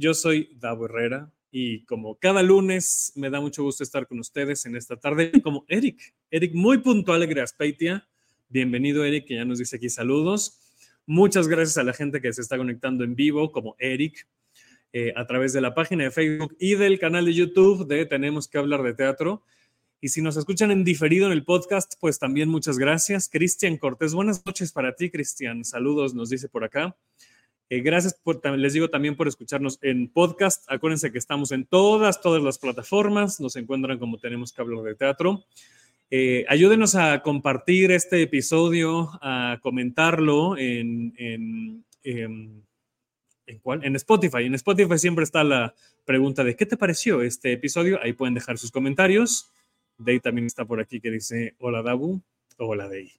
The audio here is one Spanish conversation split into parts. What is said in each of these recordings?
Yo soy Davo Herrera y como cada lunes me da mucho gusto estar con ustedes en esta tarde, como Eric. Eric, muy puntual de Graspeitia. Bienvenido, Eric, que ya nos dice aquí saludos. Muchas gracias a la gente que se está conectando en vivo, como Eric, eh, a través de la página de Facebook y del canal de YouTube de Tenemos que hablar de teatro. Y si nos escuchan en diferido en el podcast, pues también muchas gracias. Cristian Cortés, buenas noches para ti, Cristian. Saludos, nos dice por acá. Eh, gracias, por, les digo también por escucharnos en podcast. Acuérdense que estamos en todas, todas las plataformas. Nos encuentran como tenemos que hablar de teatro. Eh, ayúdenos a compartir este episodio, a comentarlo en, en, en, ¿en, cuál? en Spotify. En Spotify siempre está la pregunta de ¿qué te pareció este episodio? Ahí pueden dejar sus comentarios. Day también está por aquí que dice hola Dabu, hola Day.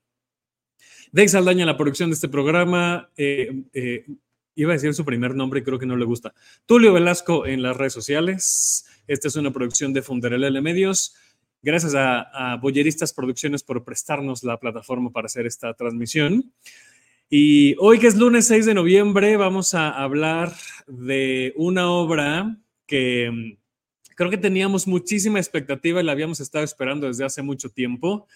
Day Saldaña, la producción de este programa. Eh, iba a decir su primer nombre y creo que no le gusta. Tulio Velasco en las redes sociales. Esta es una producción de Funderelele Medios. Gracias a, a Boyeristas Producciones por prestarnos la plataforma para hacer esta transmisión. Y hoy que es lunes 6 de noviembre vamos a hablar de una obra que creo que teníamos muchísima expectativa y la habíamos estado esperando desde hace mucho tiempo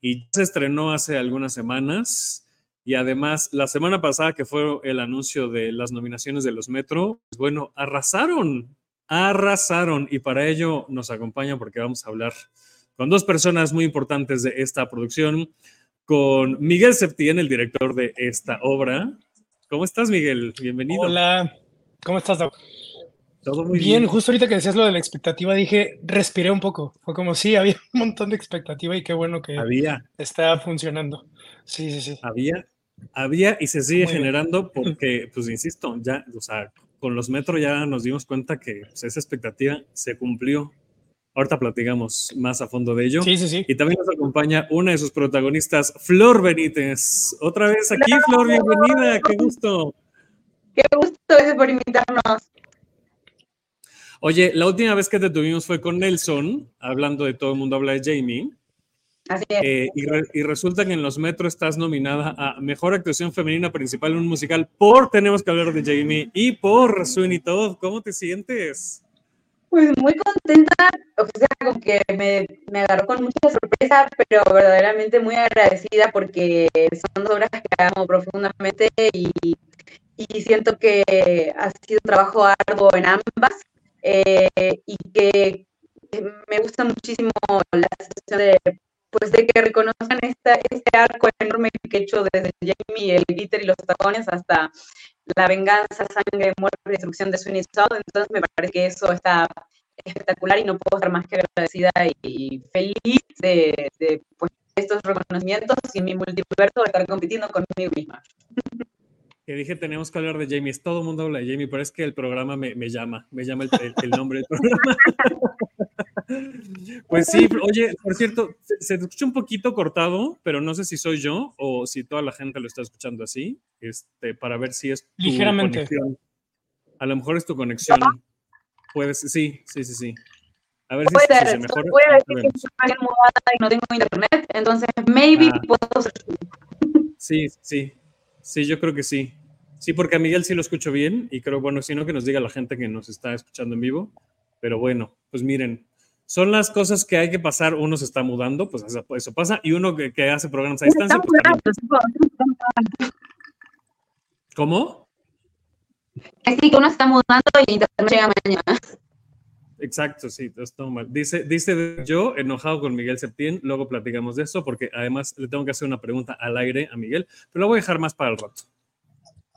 y se estrenó hace algunas semanas. Y además, la semana pasada que fue el anuncio de las nominaciones de los Metro, pues bueno, arrasaron, arrasaron. Y para ello nos acompaña porque vamos a hablar con dos personas muy importantes de esta producción, con Miguel Septién, el director de esta obra. ¿Cómo estás, Miguel? Bienvenido. Hola, ¿cómo estás, Doc? Todo muy bien, bien, justo ahorita que decías lo de la expectativa, dije, respiré un poco. Fue como, sí, había un montón de expectativa y qué bueno que había. está funcionando. Sí, sí, sí. Había, había y se sigue muy generando bien. porque, pues, insisto, ya, o sea, con los metros ya nos dimos cuenta que pues, esa expectativa se cumplió. Ahorita platicamos más a fondo de ello. Sí, sí, sí. Y también nos acompaña una de sus protagonistas, Flor Benítez. Otra vez aquí, Flor, bienvenida, qué gusto. Qué gusto, gracias por invitarnos. Oye, la última vez que te tuvimos fue con Nelson, hablando de todo el mundo habla de Jamie. Así es. Eh, y, re, y, resulta que en los Metro estás nominada a Mejor Actuación Femenina Principal en un musical por Tenemos que hablar de Jamie y por Sweeney Todd. ¿Cómo te sientes? Pues muy contenta, o sea, como que me, me, agarró con mucha sorpresa, pero verdaderamente muy agradecida porque son dos obras que amo profundamente y, y siento que ha sido un trabajo arduo en ambas eh, y que me gusta muchísimo la situación de, pues, de que reconozcan esta, este arco enorme que he hecho desde Jamie, el glitter y los tacones hasta la venganza, sangre, muerte destrucción de Sweeney Todd. Entonces me parece que eso está espectacular y no puedo estar más que agradecida y feliz de, de pues, estos reconocimientos y mi multiverso de estar compitiendo conmigo misma. que dije tenemos que hablar de Jamie. Es todo el mundo habla de Jamie, pero es que el programa me, me llama, me llama el, el, el, nombre del programa. pues sí, oye, por cierto, se, se, escucha un poquito cortado, pero no sé si soy yo o si toda la gente lo está escuchando así, este, para ver si es tu Ligeramente. conexión. A lo mejor es tu conexión. Puedes, sí, sí, sí, sí. A ver si, puede si ser, se mejora. Puede decir que estoy mudada y no tengo internet, entonces maybe Ah. puedo ser. Sí, sí. Sí, yo creo que sí. Sí, porque a Miguel sí lo escucho bien y creo, bueno, si no, que nos diga la gente que nos está escuchando en vivo. Pero bueno, pues miren, son las cosas que hay que pasar. Uno se está mudando, pues eso, eso pasa, y uno que, que hace programas a distancia, pues también. ¿Cómo? Que sí, que uno se está mudando y internet llega mañana. Exacto, sí, es todo mal. Dice, dice yo, enojado con Miguel Septién, luego platicamos de eso, porque además le tengo que hacer una pregunta al aire a Miguel, pero lo voy a dejar más para el rato.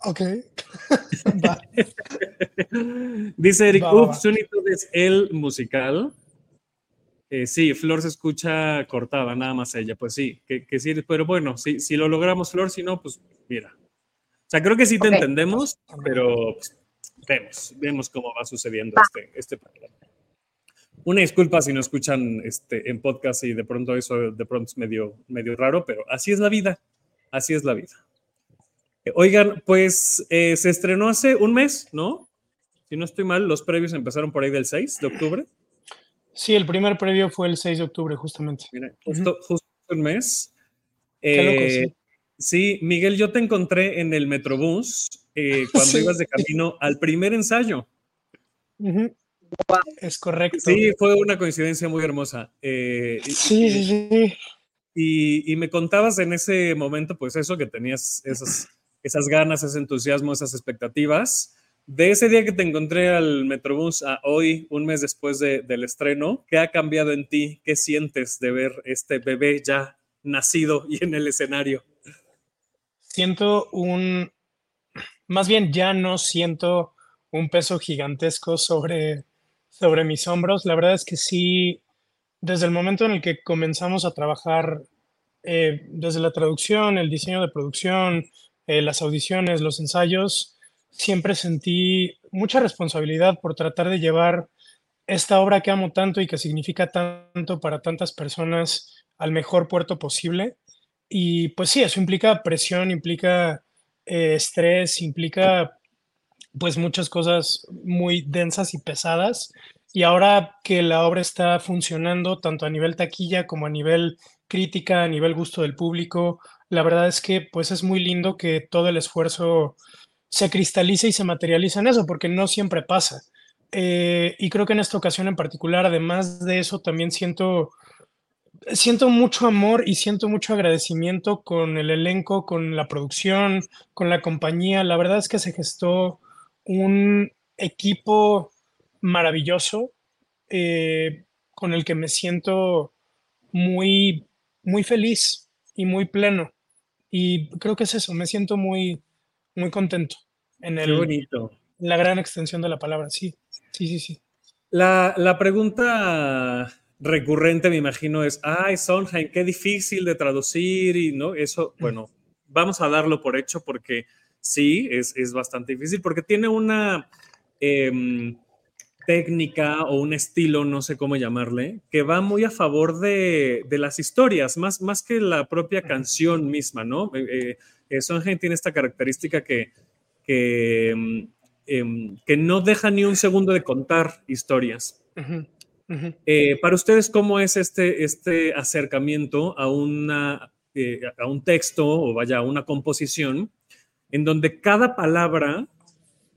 Ok. Dice Eric, Va, va, va. uff, Sweeney Todd es el musical. Eh, sí, Flor se escucha cortada, nada más ella. Pues sí, que, que sí, pero bueno, si, si lo logramos, Flor, si no, pues mira. O sea, creo que sí te entendemos, pero pues, vemos, vemos cómo va sucediendo este, este programa. Una disculpa si no escuchan este, en podcast y de pronto eso de pronto es medio, medio raro, pero así es la vida, así es la vida. Oigan, pues eh, se estrenó hace un mes, ¿no? Si no estoy mal, los previos empezaron por ahí del 6 de octubre. Sí, el primer previo fue el 6 de octubre, justamente. Mira, justo, justo un mes. Qué loco, sí. Eh, sí. Miguel, yo te encontré en el Metrobús eh, cuando ibas de camino al primer ensayo. Es correcto. Sí, fue una coincidencia muy hermosa. Eh, sí, sí, sí. Y, y, me contabas en ese momento, pues eso, que tenías esas, esas ganas, ese entusiasmo, esas expectativas. De ese día que te encontré al Metrobús a hoy, un mes después de, del estreno, ¿qué ha cambiado en ti? ¿Qué sientes de ver este bebé ya nacido y en el escenario? Siento un, más bien ya no siento un peso gigantesco sobre, sobre mis hombros. La verdad es que sí, desde el momento en el que comenzamos a trabajar, eh, desde la traducción, el diseño de producción, eh, las audiciones, los ensayos, siempre sentí mucha responsabilidad por tratar de llevar esta obra que amo tanto y que significa tanto para tantas personas al mejor puerto posible. Y pues sí, eso implica presión, implica eh, estrés, implica pues muchas cosas muy densas y pesadas. Y ahora que la obra está funcionando tanto a nivel taquilla como a nivel crítica, a nivel gusto del público, la verdad es que pues es muy lindo que todo el esfuerzo se cristalice y se materializa en eso, porque no siempre pasa. Eh, y creo que en esta ocasión en particular, además de eso, también siento, siento mucho amor y siento mucho agradecimiento con el elenco, con la producción, con la compañía. La verdad es que se gestó un equipo maravilloso eh, con el que me siento muy, muy feliz y muy pleno. Y creo que es eso, me siento muy, muy contento en el, bonito. la gran extensión de la palabra, sí, sí, sí, sí. La, la pregunta recurrente, me imagino, es, ay, Sondheim, qué difícil de traducir y, ¿no? Eso, bueno, vamos a darlo por hecho porque sí, es, es bastante difícil, porque tiene una eh, técnica o un estilo, no sé cómo llamarle, que va muy a favor de, de las historias, más, más que la propia canción misma, ¿no? Eh, eh, Sondheim tiene esta característica que, que, eh, que, no deja ni un segundo de contar historias. Uh -huh. Uh -huh. Eh, para ustedes, ¿cómo es este, este acercamiento a, una, eh, a un texto o vaya, a una composición en donde cada palabra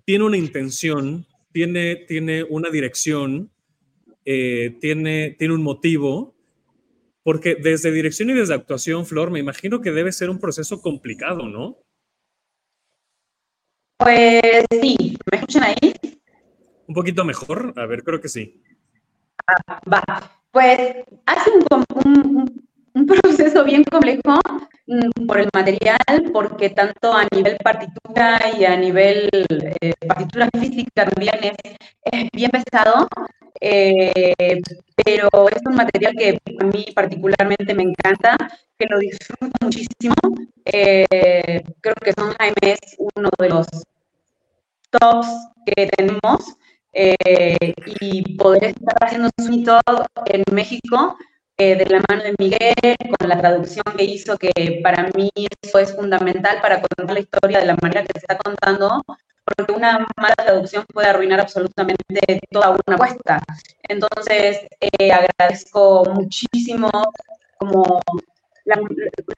tiene una intención, tiene, tiene una dirección, eh, tiene, tiene un motivo, porque desde dirección y desde actuación, Flor, me imagino que debe ser un proceso complicado, ¿no? Pues sí, ¿me escuchan ahí? Un poquito mejor, a ver, creo que sí. Ah, va, pues hace un, un, un proceso bien complejo mm, por el material, porque tanto a nivel partitura y a nivel eh, partitura física también es, es bien pesado, eh, pero es un material que a mí particularmente me encanta, que lo disfruto muchísimo. Eh, creo que Son Jaime es uno de los tops que tenemos eh, y poder estar haciendo un top en México eh, de la mano de Miguel, con la traducción que hizo, que para mí eso es fundamental para contar la historia de la manera que se está contando, porque una mala traducción puede arruinar absolutamente toda una apuesta. Entonces, eh, agradezco muchísimo como la,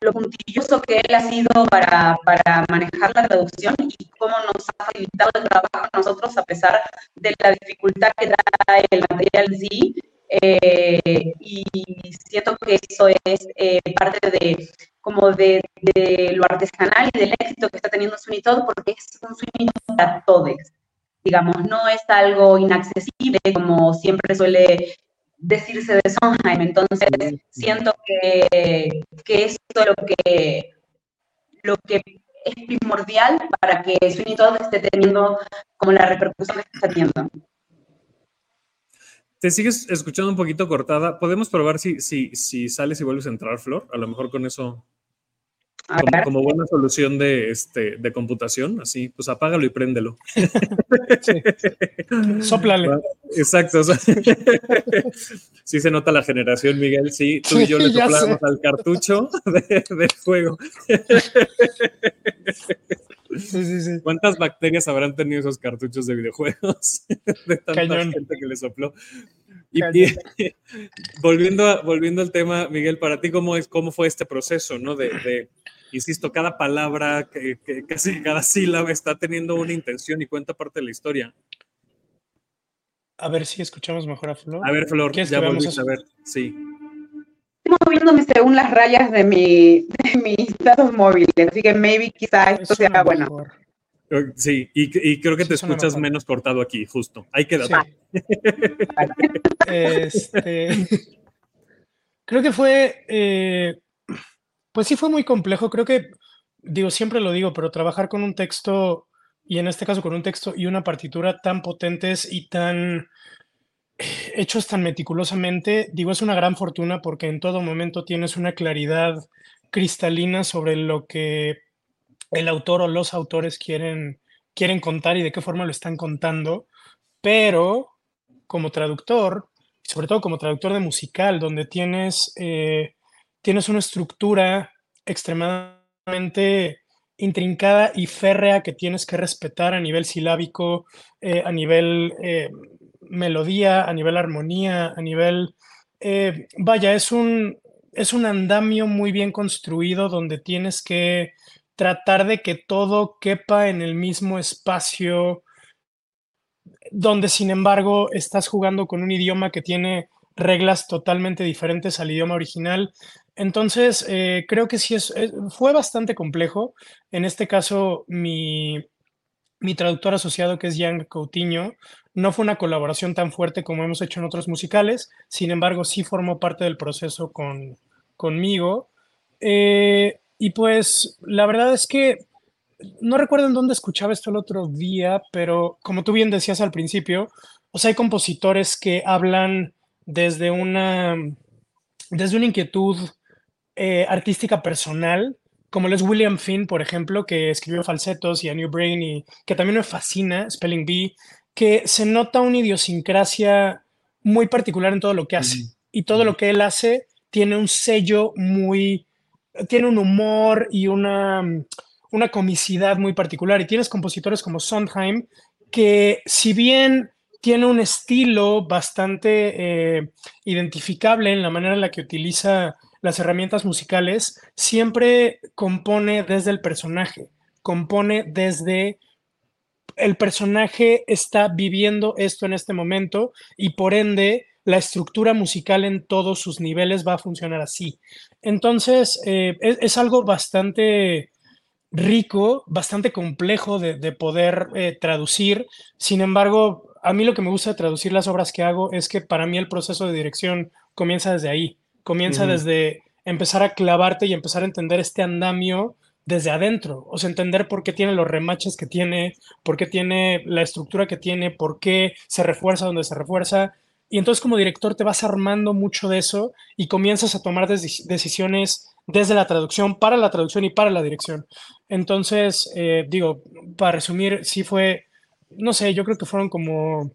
lo puntilloso que él ha sido para, para, manejar la traducción y cómo nos ha facilitado el trabajo a nosotros a pesar de la dificultad que trae el material sí. Eh, y siento que eso es eh, parte de como de, de, lo artesanal y del éxito que está teniendo Sunitod porque es un Sunitod para todos digamos, no es algo inaccesible como siempre suele decirse de Sondheim, entonces siento que, que eso es lo que, lo que es primordial para que Sweeney Todd esté teniendo como la repercusión que está teniendo. Te sigues escuchando un poquito cortada. ¿Podemos probar si, si, si sales y vuelves a entrar, Flor? A lo mejor con eso. Como, buena solución de, este, de computación, así, pues apágalo y préndelo. Sí. Sóplale. Exacto. sí se nota la generación, Miguel. Sí, tú y yo le soplamos al cartucho de, del juego. Sí, sí, sí. ¿Cuántas bacterias habrán tenido esos cartuchos de videojuegos? de tanta gente que le sopló. Y, volviendo, volviendo al tema, Miguel, para ti, ¿cómo, es, cómo fue este proceso, no? De, insisto, cada palabra, que, casi cada sílaba está teniendo una intención y cuenta parte de la historia. A ver si escuchamos mejor a Flor. A ver, Flor, ya volviste a ver, sí. Estoy moviéndome según las rayas de, mi, de mis datos móviles, así que maybe quizá esto sea bueno. Sí, y, creo que te escuchas menos cortado aquí, justo. Ahí queda. este, creo que fue, eh, pues sí fue muy complejo. Creo que, digo, siempre lo digo, pero trabajar con un texto, y en este caso con un texto y una partitura tan potentes y tan hechos tan meticulosamente, digo, es una gran fortuna porque en todo momento tienes una claridad cristalina sobre lo que el autor o los autores quieren, quieren contar y de qué forma lo están contando, pero como traductor, sobre todo como traductor de musical, donde tienes, eh, tienes una estructura extremadamente intrincada y férrea que tienes que respetar a nivel silábico, eh, a nivel eh, melodía, a nivel armonía, a nivel... vaya, es un, es un andamio muy bien construido donde tienes que tratar de que todo quepa en el mismo espacio, donde sin embargo estás jugando con un idioma que tiene reglas totalmente diferentes al idioma original. Entonces, eh, creo que sí es, fue bastante complejo. En este caso, mi, mi traductor asociado, que es Jan Coutinho, no fue una colaboración tan fuerte como hemos hecho en otros musicales, sin embargo, sí formó parte del proceso con, conmigo. Eh, y pues la verdad es que no recuerdo en dónde escuchaba esto el otro día, pero como tú bien decías al principio, o sea, hay compositores que hablan desde una, desde una inquietud eh, artística personal, como es William Finn, por ejemplo, que escribió Falsetos y A New Brain y que también me fascina, Spelling Bee, que se nota una idiosincrasia muy particular en todo lo que hace. Y todo lo que él hace tiene un sello muy tiene un humor y una, una comicidad muy particular. Y tienes compositores como Sondheim, que si bien tiene un estilo bastante eh, identificable en la manera en la que utiliza las herramientas musicales, siempre compone desde el personaje, compone desde el personaje está viviendo esto en este momento y por ende la estructura musical en todos sus niveles va a funcionar así. Entonces, eh, es, algo bastante rico, bastante complejo de, poder eh, traducir. Sin embargo, a mí lo que me gusta de traducir las obras que hago es que para mí el proceso de dirección comienza desde ahí, comienza desde empezar a clavarte y empezar a entender este andamio desde adentro, o sea, entender por qué tiene los remaches que tiene, por qué tiene la estructura que tiene, por qué se refuerza donde se refuerza, y entonces como director te vas armando mucho de eso y comienzas a tomar decisiones desde la traducción, para la traducción y para la dirección. Entonces, eh, digo, para resumir, sí fue, no sé, yo creo que fueron como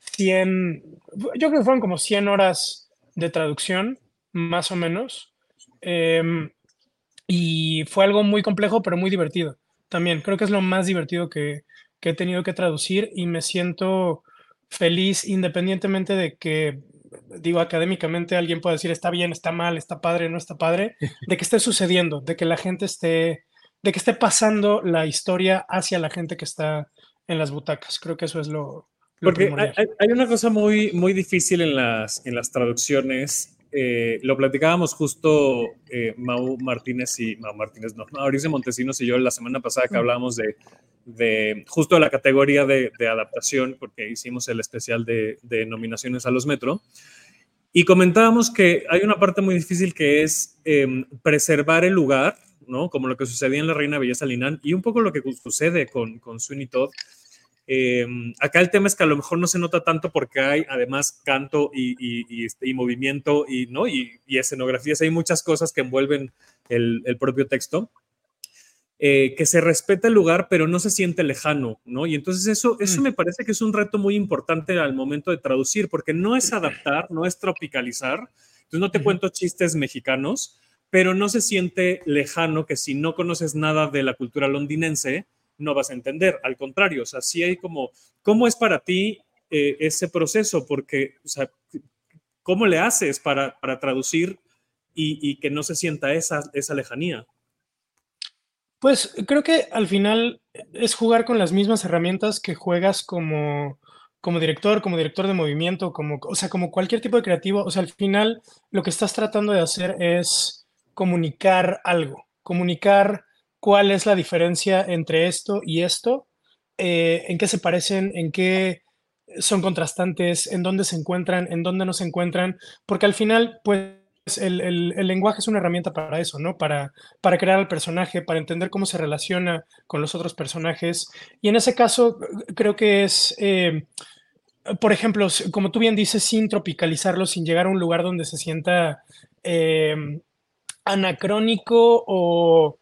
100, yo creo que fueron como 100 horas de traducción, más o menos. Em, y fue algo muy complejo, pero muy divertido. También creo que es lo más divertido que, que he tenido que traducir y me siento feliz independientemente de que, digo, académicamente alguien pueda decir está bien, está mal, está padre, no está padre, de que esté sucediendo, de que la gente esté, de que esté pasando la historia hacia la gente que está en las butacas. Creo que eso es lo... Porque hay, una cosa muy, muy difícil en las, en las traducciones eh, lo platicábamos justo eh, Mau Martínez y Mau Martínez, no, Mauricio Montesinos y yo la semana pasada que hablábamos de, de justo la categoría de, adaptación, porque hicimos el especial de, nominaciones a los Metro. Y comentábamos que hay una parte muy difícil que es em, preservar el lugar, ¿no? Como lo que sucedía en La Reina Belleza Linan y un poco lo que sucede con, con Sweeney Todd Em, acá el tema es que a lo mejor no se nota tanto porque hay además canto y, este, movimiento y, ¿no? y, escenografías. Hay muchas cosas que envuelven el, propio texto. eh, que se respeta el lugar, pero no se siente lejano, ¿no? Y entonces eso, eso Mm. me parece que es un reto muy importante al momento de traducir, porque no es adaptar, no es tropicalizar. Entonces no te cuento chistes mexicanos, pero no se siente lejano que si no conoces nada de la cultura londinense, no vas a entender. Al contrario, o sea, sí hay como, ¿cómo es para ti eh, ese proceso? Porque, o sea, ¿cómo le haces para, para traducir y, y que no se sienta esa, esa lejanía? Pues creo que al final es jugar con las mismas herramientas que juegas como, como director, como director de movimiento, como, o sea, como cualquier tipo de creativo. O sea, al final lo que estás tratando de hacer es comunicar algo, comunicar cuál es la diferencia entre esto y esto, eh, en qué se parecen, en qué son contrastantes, en dónde se encuentran, en dónde no se encuentran, porque al final, pues el, lenguaje es una herramienta para eso, ¿no? Para, para crear al personaje, para entender cómo se relaciona con los otros personajes. Y en ese caso, creo que es, eh, por ejemplo, como tú bien dices, sin tropicalizarlo, sin llegar a un lugar donde se sienta eh, anacrónico o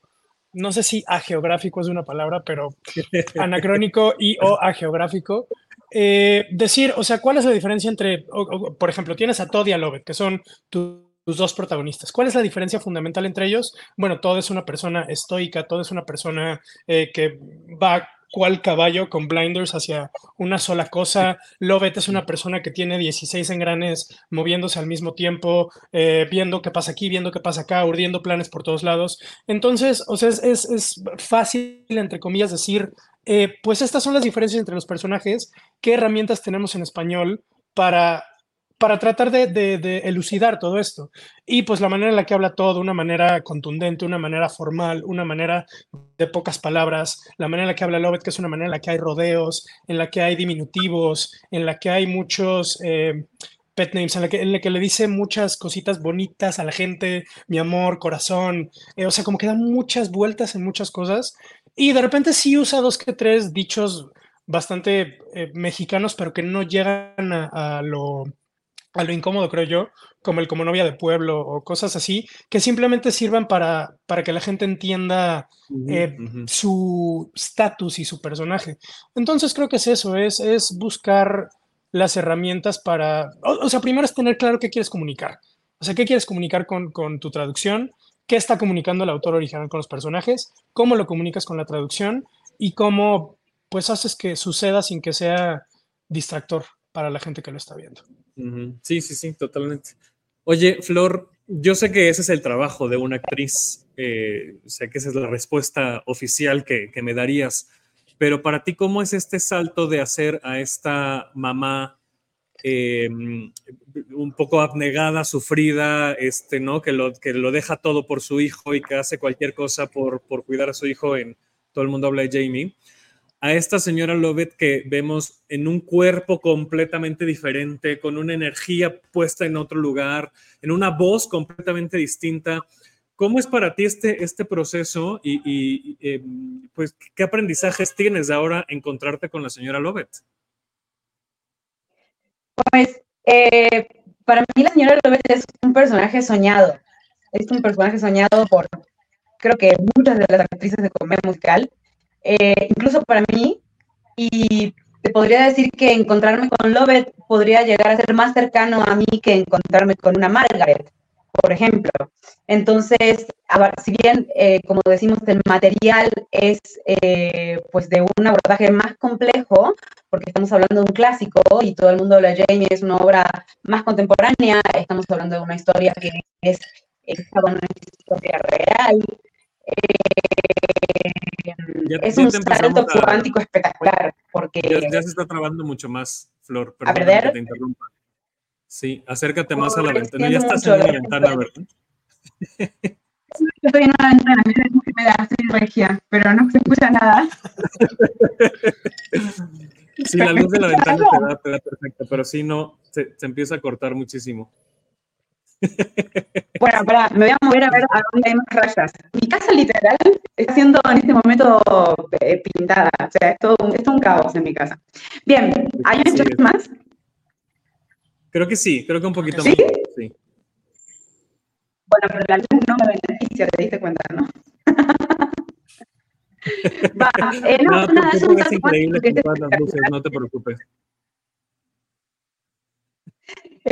no sé si ageográfico es una palabra, pero anacrónico y o ageográfico. Eh, decir, o sea, ¿cuál es la diferencia entre, o- o, por ejemplo, tienes a Todd y a Lovett, que son tu- tus dos protagonistas. ¿Cuál es la diferencia fundamental entre ellos? Bueno, Todd es una persona estoica, Todd es una persona eh, que va cual caballo con blinders hacia una sola cosa. Lovett es una persona que tiene 16 engranes moviéndose al mismo tiempo, eh, viendo qué pasa aquí, viendo qué pasa acá, urdiendo planes por todos lados. Entonces, o sea, es, es, es fácil, entre comillas, decir, eh, pues estas son las diferencias entre los personajes, qué herramientas tenemos en español para, para tratar de, elucidar todo esto. Y pues la manera en la que habla todo, una manera contundente, una manera formal, una manera de pocas palabras, la manera en la que habla Lovett, que es una manera en la que hay rodeos, en la que hay diminutivos, en la que hay muchos... eh, pet names, en la, que, en la que le dice muchas cositas bonitas a la gente, mi amor, corazón, eh, o sea, como que da muchas vueltas en muchas cosas y de repente sí usa dos que tres dichos bastante eh, mexicanos, pero que no llegan a, a lo, a lo incómodo, creo yo, como el como novia de pueblo o cosas así, que simplemente sirvan para, para que la gente entienda eh, su estatus y su personaje. Entonces creo que es eso, es, es buscar las herramientas para, o, o sea, primero es tener claro qué quieres comunicar. O sea, qué quieres comunicar con, con tu traducción, qué está comunicando el autor original con los personajes, cómo lo comunicas con la traducción y cómo pues haces que suceda sin que sea distractor para la gente que lo está viendo. Sí, sí, sí, totalmente. Oye, Flor, yo sé que ese es el trabajo de una actriz, eh, sé que esa es la respuesta oficial que, que me darías, pero para ti, ¿cómo es este salto de hacer a esta mamá eh, un poco abnegada, sufrida, este, ¿no? Que lo, que lo deja todo por su hijo y que hace cualquier cosa por, por cuidar a su hijo en todo el mundo habla de Jamie a esta señora Lovett que vemos en un cuerpo completamente diferente, con una energía puesta en otro lugar, en una voz completamente distinta. ¿Cómo es para ti este, este proceso y, eh, pues qué aprendizajes tienes ahora encontrarte con la señora Lovett? Pues eh, para mí la señora Lovett es un personaje soñado. Es un personaje soñado por, creo que muchas de las actrices de comedia musical. Eh, incluso para mí, y te podría decir que encontrarme con Lovett podría llegar a ser más cercano a mí que encontrarme con una Margaret, por ejemplo. Entonces, si bien, eh, como decimos, el material es eh, pues de un abordaje más complejo, porque estamos hablando de un clásico y todo el mundo habla de Jamie, es una obra más contemporánea, estamos hablando de una historia que es, es una historia real. Eh, Ya- es ya un salto a- cuántico espectacular, porque Ya, ya se está trabando mucho más, Flor. ¿A Perdón perder? que te interrumpa. Sí, acércate más a la ventana. Ya estás en una la- ventana, ¿verdad? estoy en una ventana, mira cómo me da, regia, pero no se escucha nada. Sí, la luz de la ventana te da, te da perfecto, pero sí, no, se, se empieza a cortar muchísimo. Bueno, pará, me voy a mover a ver a dónde hay más rayas. Mi casa literal está siendo en este momento eh, pintada, o sea, es todo, un- es todo un caos en mi casa. Bien, ¿hay un Sí, más? Creo que sí, creo que un poquito ¿Sí? más. Sí. Bueno, pero la luz no me beneficia, te diste cuenta, ¿no? Va, eh, no, No, nada, es un increíble que las luces, no te preocupes.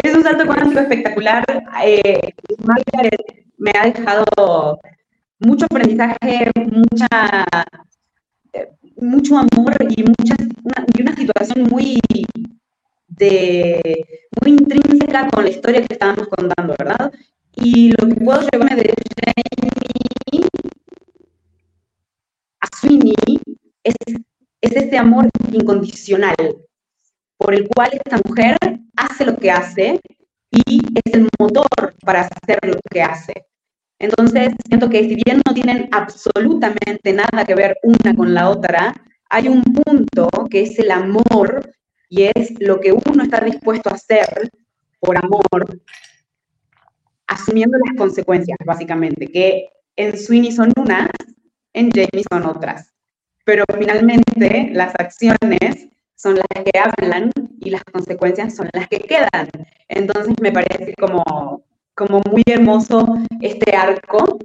Es un salto cuántico espectacular. Eh, me ha dejado mucho aprendizaje, mucha, mucho amor y, una, y situación muy, de, muy intrínseca con la historia que estábamos contando, ¿verdad? Y lo que puedo llevarme de Jamie a Sweeney es, es ese amor incondicional por el cual esta mujer hace lo que hace y es el motor para hacer lo que hace. Entonces, siento que si bien no tienen absolutamente nada que ver una con la otra, hay un punto que es el amor y es lo que uno está dispuesto a hacer por amor, asumiendo las consecuencias, básicamente, que en Sweeney son unas, en Jamie son otras. Pero finalmente las acciones son las que hablan y las consecuencias son las que quedan. Entonces me parece como, como muy hermoso este arco,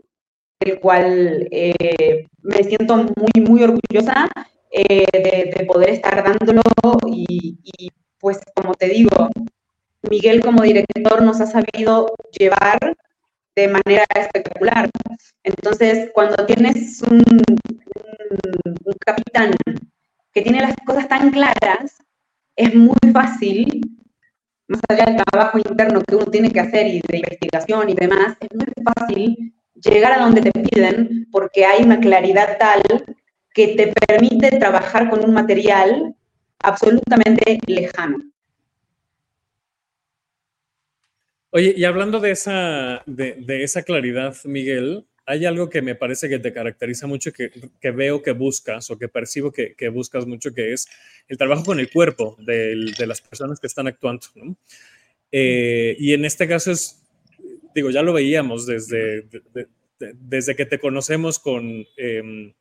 del cual eh, me siento muy, muy orgullosa eh, de, de, poder estar dándolo y, pues como te digo, Miguel como director nos ha sabido llevar de manera espectacular. Entonces, cuando tienes un capitán que tiene las cosas tan claras, es muy fácil, más allá del trabajo interno que uno tiene que hacer y de investigación y demás, es muy fácil llegar a donde te piden porque hay una claridad tal que te permite trabajar con un material absolutamente lejano. Oye, y hablando de esa, de, de, esa claridad, Miguel, hay algo que me parece que te caracteriza mucho, que, que veo que buscas o que percibo que, que, buscas mucho, que es el trabajo con el cuerpo de, las personas que están actuando. Eh, y en este caso es, digo, ya lo veíamos desde, de, desde que te conocemos con, eh,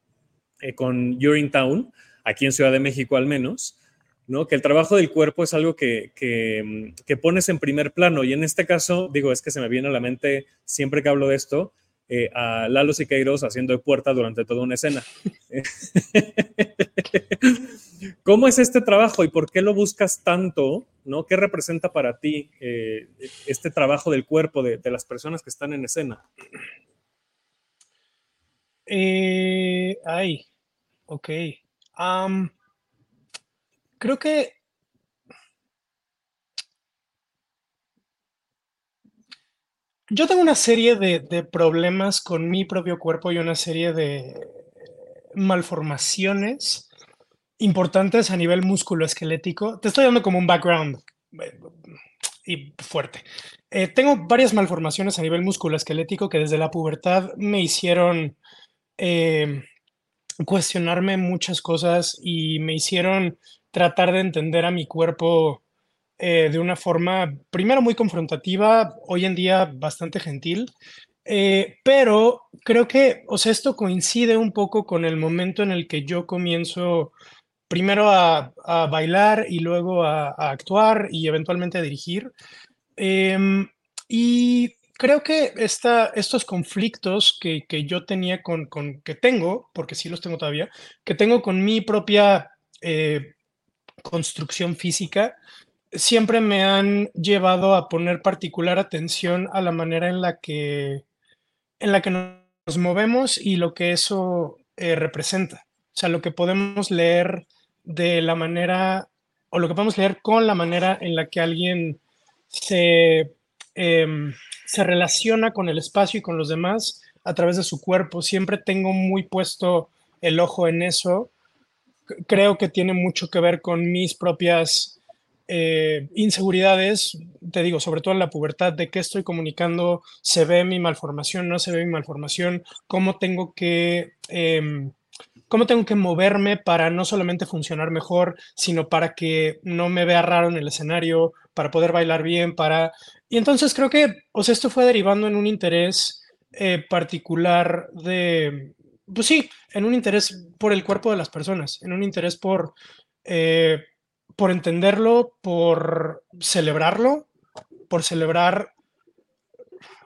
con Urinetown, aquí en Ciudad de México al menos, ¿no? Que el trabajo del cuerpo es algo que, que, pones en primer plano. Y en este caso, digo, es que se me viene a la mente siempre que hablo de esto, eh, a Lalo Siqueiros haciendo de puerta durante toda una escena. ¿Cómo es este trabajo y por qué lo buscas tanto? ¿no? ¿Qué representa para ti eh, este trabajo del cuerpo de, de, las personas que están en escena? Eh, ay, ok. Creo que yo tengo una serie de, problemas con mi propio cuerpo y una serie de malformaciones importantes a nivel musculoesquelético. Te estoy dando como un background y fuerte. Eh, tengo varias malformaciones a nivel musculoesquelético que desde la pubertad me hicieron eh, cuestionarme muchas cosas y me hicieron tratar de entender a mi cuerpo eh, de una forma, primero muy confrontativa, hoy en día bastante gentil, eh, pero creo que, o sea, esto coincide un poco con el momento en el que yo comienzo primero a, bailar y luego a, actuar y eventualmente a dirigir. Eh, y creo que esta, estos conflictos que, que yo tenía con, con, que tengo, porque sí los tengo todavía, que tengo con mi propia eh, construcción física, siempre me han llevado a poner particular atención a la manera en la que, en la que nos movemos y lo que eso eh, representa. O sea, lo que podemos leer de la manera, o lo que podemos leer con la manera en la que alguien se, eh, se relaciona con el espacio y con los demás a través de su cuerpo. Siempre tengo muy puesto el ojo en eso. Creo que tiene mucho que ver con mis propias eh, inseguridades, te digo, sobre todo en la pubertad, de qué estoy comunicando, se ve mi malformación, no se ve mi malformación, cómo tengo que... Eh, cómo tengo que moverme para no solamente funcionar mejor, sino para que no me vea raro en el escenario, para poder bailar bien, para... Y entonces creo que, o sea, esto fue derivando en un interés eh, particular de, pues sí, en un interés por el cuerpo de las personas, en un interés por, eh, por entenderlo, por celebrarlo, por celebrar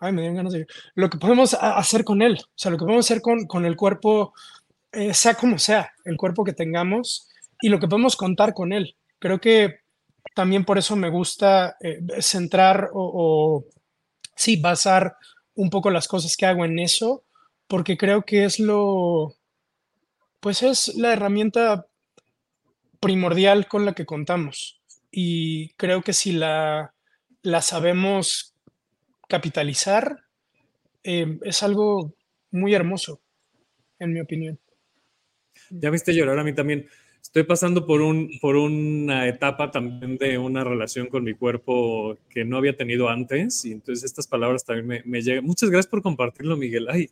ay, me dieron ganas de lo que podemos hacer con él, o sea, lo que podemos hacer con, con el cuerpo eh, sea como sea, el cuerpo que tengamos y lo que podemos contar con él. Creo que también por eso me gusta eh, centrar o, sí, basar un poco las cosas que hago en eso, porque creo que es lo, pues es la herramienta primordial con la que contamos. Y creo que si la, la sabemos capitalizar, eh, es algo muy hermoso, en mi opinión. Ya viste llorar a mí también. Estoy pasando por, un, por una etapa también de una relación con mi cuerpo que no había tenido antes y entonces estas palabras también me, me llegan. Muchas gracias por compartirlo, Miguel. Ay,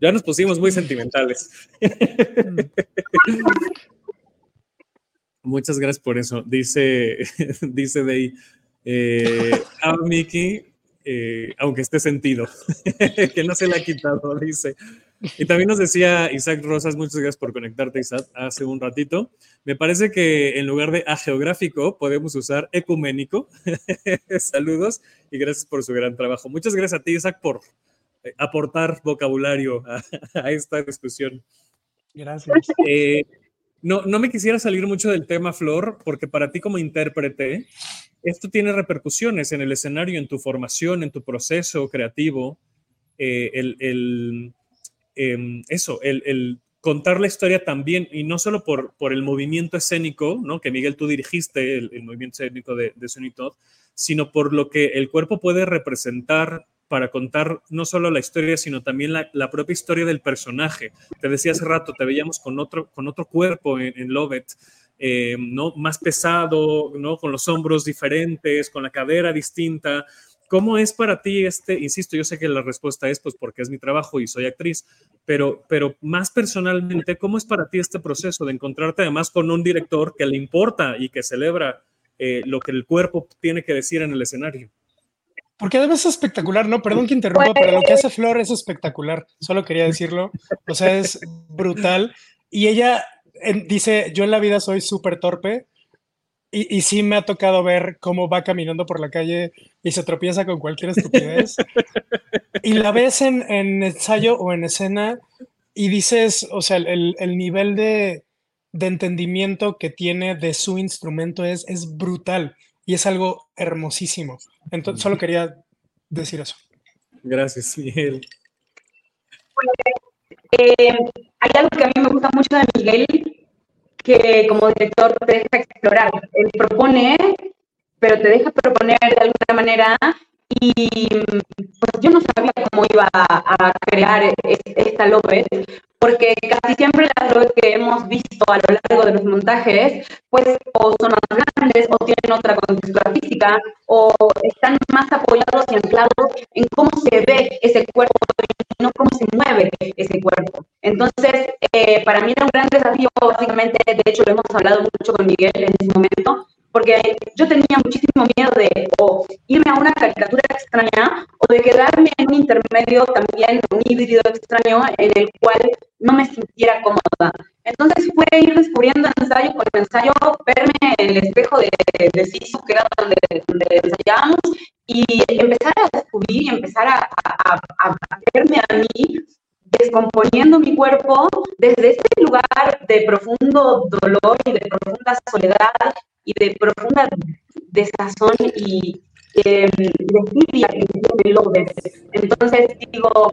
ya nos pusimos muy sentimentales. Muchas gracias por eso. Dice, dice Dey, eh, ah, Miki, eh, aunque esté sentido, que no se le ha quitado, dice. Y también nos decía Isaac Rosas, muchas gracias por conectarte, Isaac, hace un ratito. Me parece que en lugar de ageográfico podemos usar ecuménico. Saludos y gracias por su gran trabajo. Muchas gracias a ti, Isaac, por eh, aportar vocabulario a, esta discusión. Gracias. Eh, no, no me quisiera salir mucho del tema, Flor, porque para ti como intérprete, esto tiene repercusiones en el escenario, en tu formación, en tu proceso creativo. Eh, el Em, eso, el, contar la historia también, y no solo por, por el movimiento escénico, ¿no? que Miguel tú dirigiste, el, movimiento escénico de, de sino por lo que el cuerpo puede representar para contar no solo la historia, sino también la, propia historia del personaje. Te decía hace rato, te veíamos con otro, con otro cuerpo en, en Lovett, em, ¿no? más pesado, ¿no? con los hombros diferentes, con la cadera distinta. ¿Cómo es para ti este, insisto, yo sé que la respuesta es pues porque es mi trabajo y soy actriz, pero, pero más personalmente, ¿cómo es para ti este proceso de encontrarte además con un director que le importa y que celebra eh, lo que el cuerpo tiene que decir en el escenario? Porque además es espectacular, ¿no? Perdón que interrumpa, pero lo que hace Flor es espectacular, solo quería decirlo, o sea, es brutal. Y ella dice, yo en la vida soy súper torpe, y, sí me ha tocado ver cómo va caminando por la calle y se tropieza con cualquier estupidez. y la ves en, ensayo o en escena y dices, o sea, el, nivel de, entendimiento que tiene de su instrumento es, es brutal y es algo hermosísimo. Entonces, solo quería decir eso. Gracias, Miguel. Eh, hay algo que a mí me gusta mucho de Miguel que como director te deja explorar. Él propone, pero te deja proponer de alguna manera y pues yo no sabía cómo iba a, crear esta López, porque casi siempre las López que hemos visto a lo largo de los montajes, pues o son más grandes, o tienen otra contextura física, o están más apoyados y anclados en cómo se ve ese cuerpo y no cómo se mueve ese cuerpo. Entonces, eh, para mí era un gran desafío, básicamente, de hecho lo hemos hablado mucho con Miguel en ese momento, porque yo tenía muchísimo miedo de irme a una caricatura extraña o de quedarme en un intermedio también, un híbrido extraño en el cual no me sintiera cómoda. Entonces fue ir descubriendo ensayo por ensayo, verme en el espejo de, de Sisu, que era donde, donde, ensayábamos, y empezar a descubrir y empezar a verme a mí descomponiendo mi cuerpo desde este lugar de profundo dolor y de profunda soledad y de profunda desazón y eh, de filia que lo Entonces digo,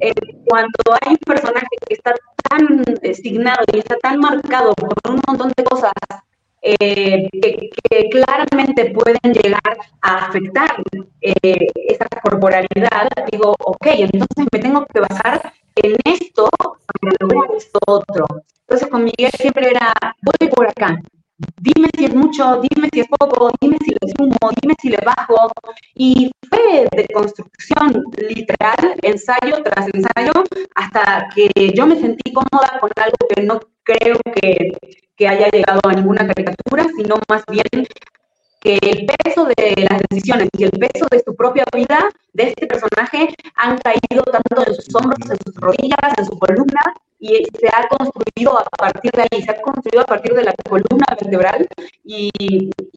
eh, cuando hay un personaje que está tan designado y está tan marcado por un montón de cosas eh, que, claramente pueden llegar a afectar eh, esa corporalidad, digo, ok, entonces me tengo que basar en esto para lograr esto otro. Entonces con Miguel siempre era, voy por acá, dime si es mucho, dime si es poco, dime si le sumo, dime si le bajo. Y fue de construcción literal, ensayo tras ensayo, hasta que yo me sentí cómoda con algo que no creo que, que haya llegado a ninguna caricatura, sino más bien que el peso de las decisiones y el peso de su propia vida de este personaje han caído tanto en sus hombros, en sus rodillas, en su columna, y se ha construido a partir de ahí, se ha construido a partir de la columna vertebral, y,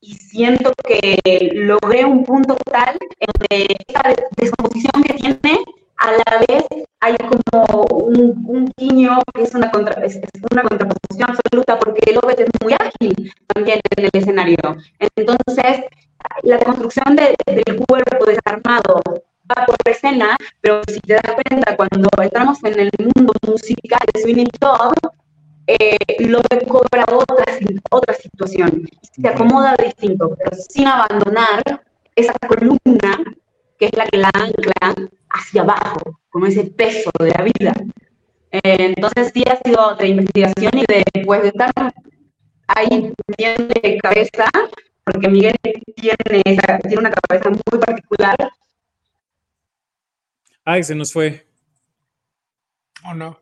y siento que logré un punto tal en donde esa descomposición que tiene a la vez hay como un, un guiño que es una, contra, es, una contraposición absoluta porque Lovett es muy ágil también en el escenario. Entonces, la construcción de, del cuerpo desarmado va por escena, pero si te das cuenta, cuando entramos en el mundo musical de Sweeney Todd, eh, Lovett cobra otra, otra situación, se acomoda distinto, pero sin abandonar esa columna que es la que la ancla hacia abajo, como ese peso de la vida. Eh, entonces sí ha sido de investigación y de, pues, de estar ahí bien de cabeza, porque Miguel tiene, tiene una cabeza muy particular. Ay, se nos fue. ¿O oh, no?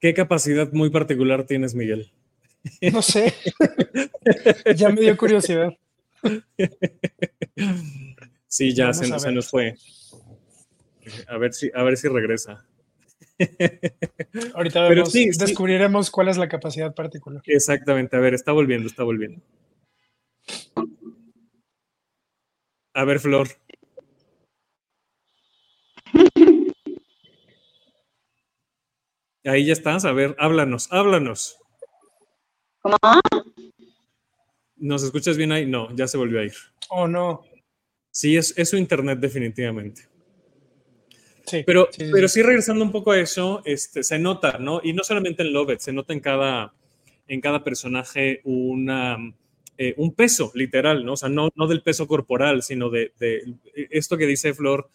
¿Qué capacidad muy particular tienes, Miguel? No sé. ya me dio curiosidad. Sí, ya se, se, nos fue. A ver si, a ver si regresa. Ahorita descubriremos cuál es la capacidad particular. Exactamente, a ver, está volviendo, está volviendo. A ver, Flor. Ahí ya estás, a ver, háblanos, háblanos. ¿Cómo? ¿Nos escuchas bien ahí? No, ya se volvió a ir. Oh, no. Sí, es, su internet definitivamente. Sí, pero, sí, pero sí, regresando un poco a eso, este, se nota, ¿no? Y no solamente en Lovett, se nota en cada, en cada personaje una, eh, un peso, literal, ¿no? O sea, no, no del peso corporal, sino de, de esto que dice Flor,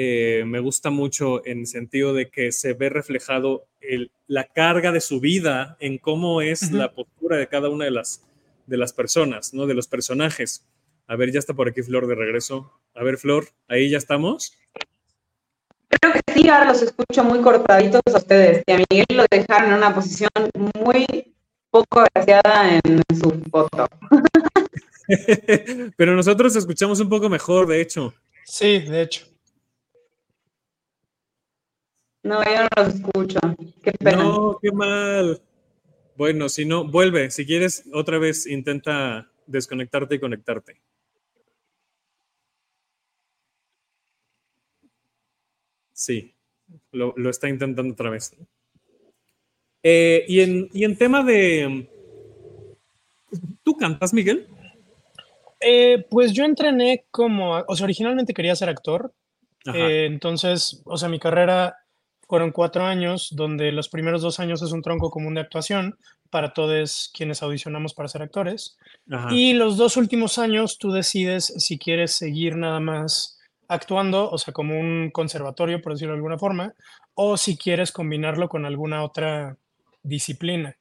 eh, me gusta mucho en el sentido de que se ve reflejado el, la carga de su vida en cómo es la postura de cada una de las, de las personas, ¿no? De los personajes. A ver, ya está por aquí Flor de regreso. A ver, Flor, ahí ya estamos. Creo que sí, ahora los escucho muy cortaditos a ustedes. Y a Miguel lo dejaron en una posición muy poco agraciada en su foto. Pero nosotros escuchamos un poco mejor, de hecho. Sí, de hecho. No, yo no los escucho. Qué pena. No, qué mal. Bueno, si no, vuelve. Si quieres, otra vez intenta desconectarte y conectarte. Sí, lo, está intentando otra vez. Eh, y, en, y, en, tema de... ¿Tú cantas, Miguel? Eh, pues yo entrené como, o sea, originalmente quería ser actor, eh, entonces, o sea, mi carrera fueron cuatro años, donde los primeros dos años es un tronco común de actuación para todos quienes audicionamos para ser actores, y los dos últimos años tú decides si quieres seguir nada más actuando, o sea, como un conservatorio, por decirlo de alguna forma, o si quieres combinarlo con alguna otra disciplina.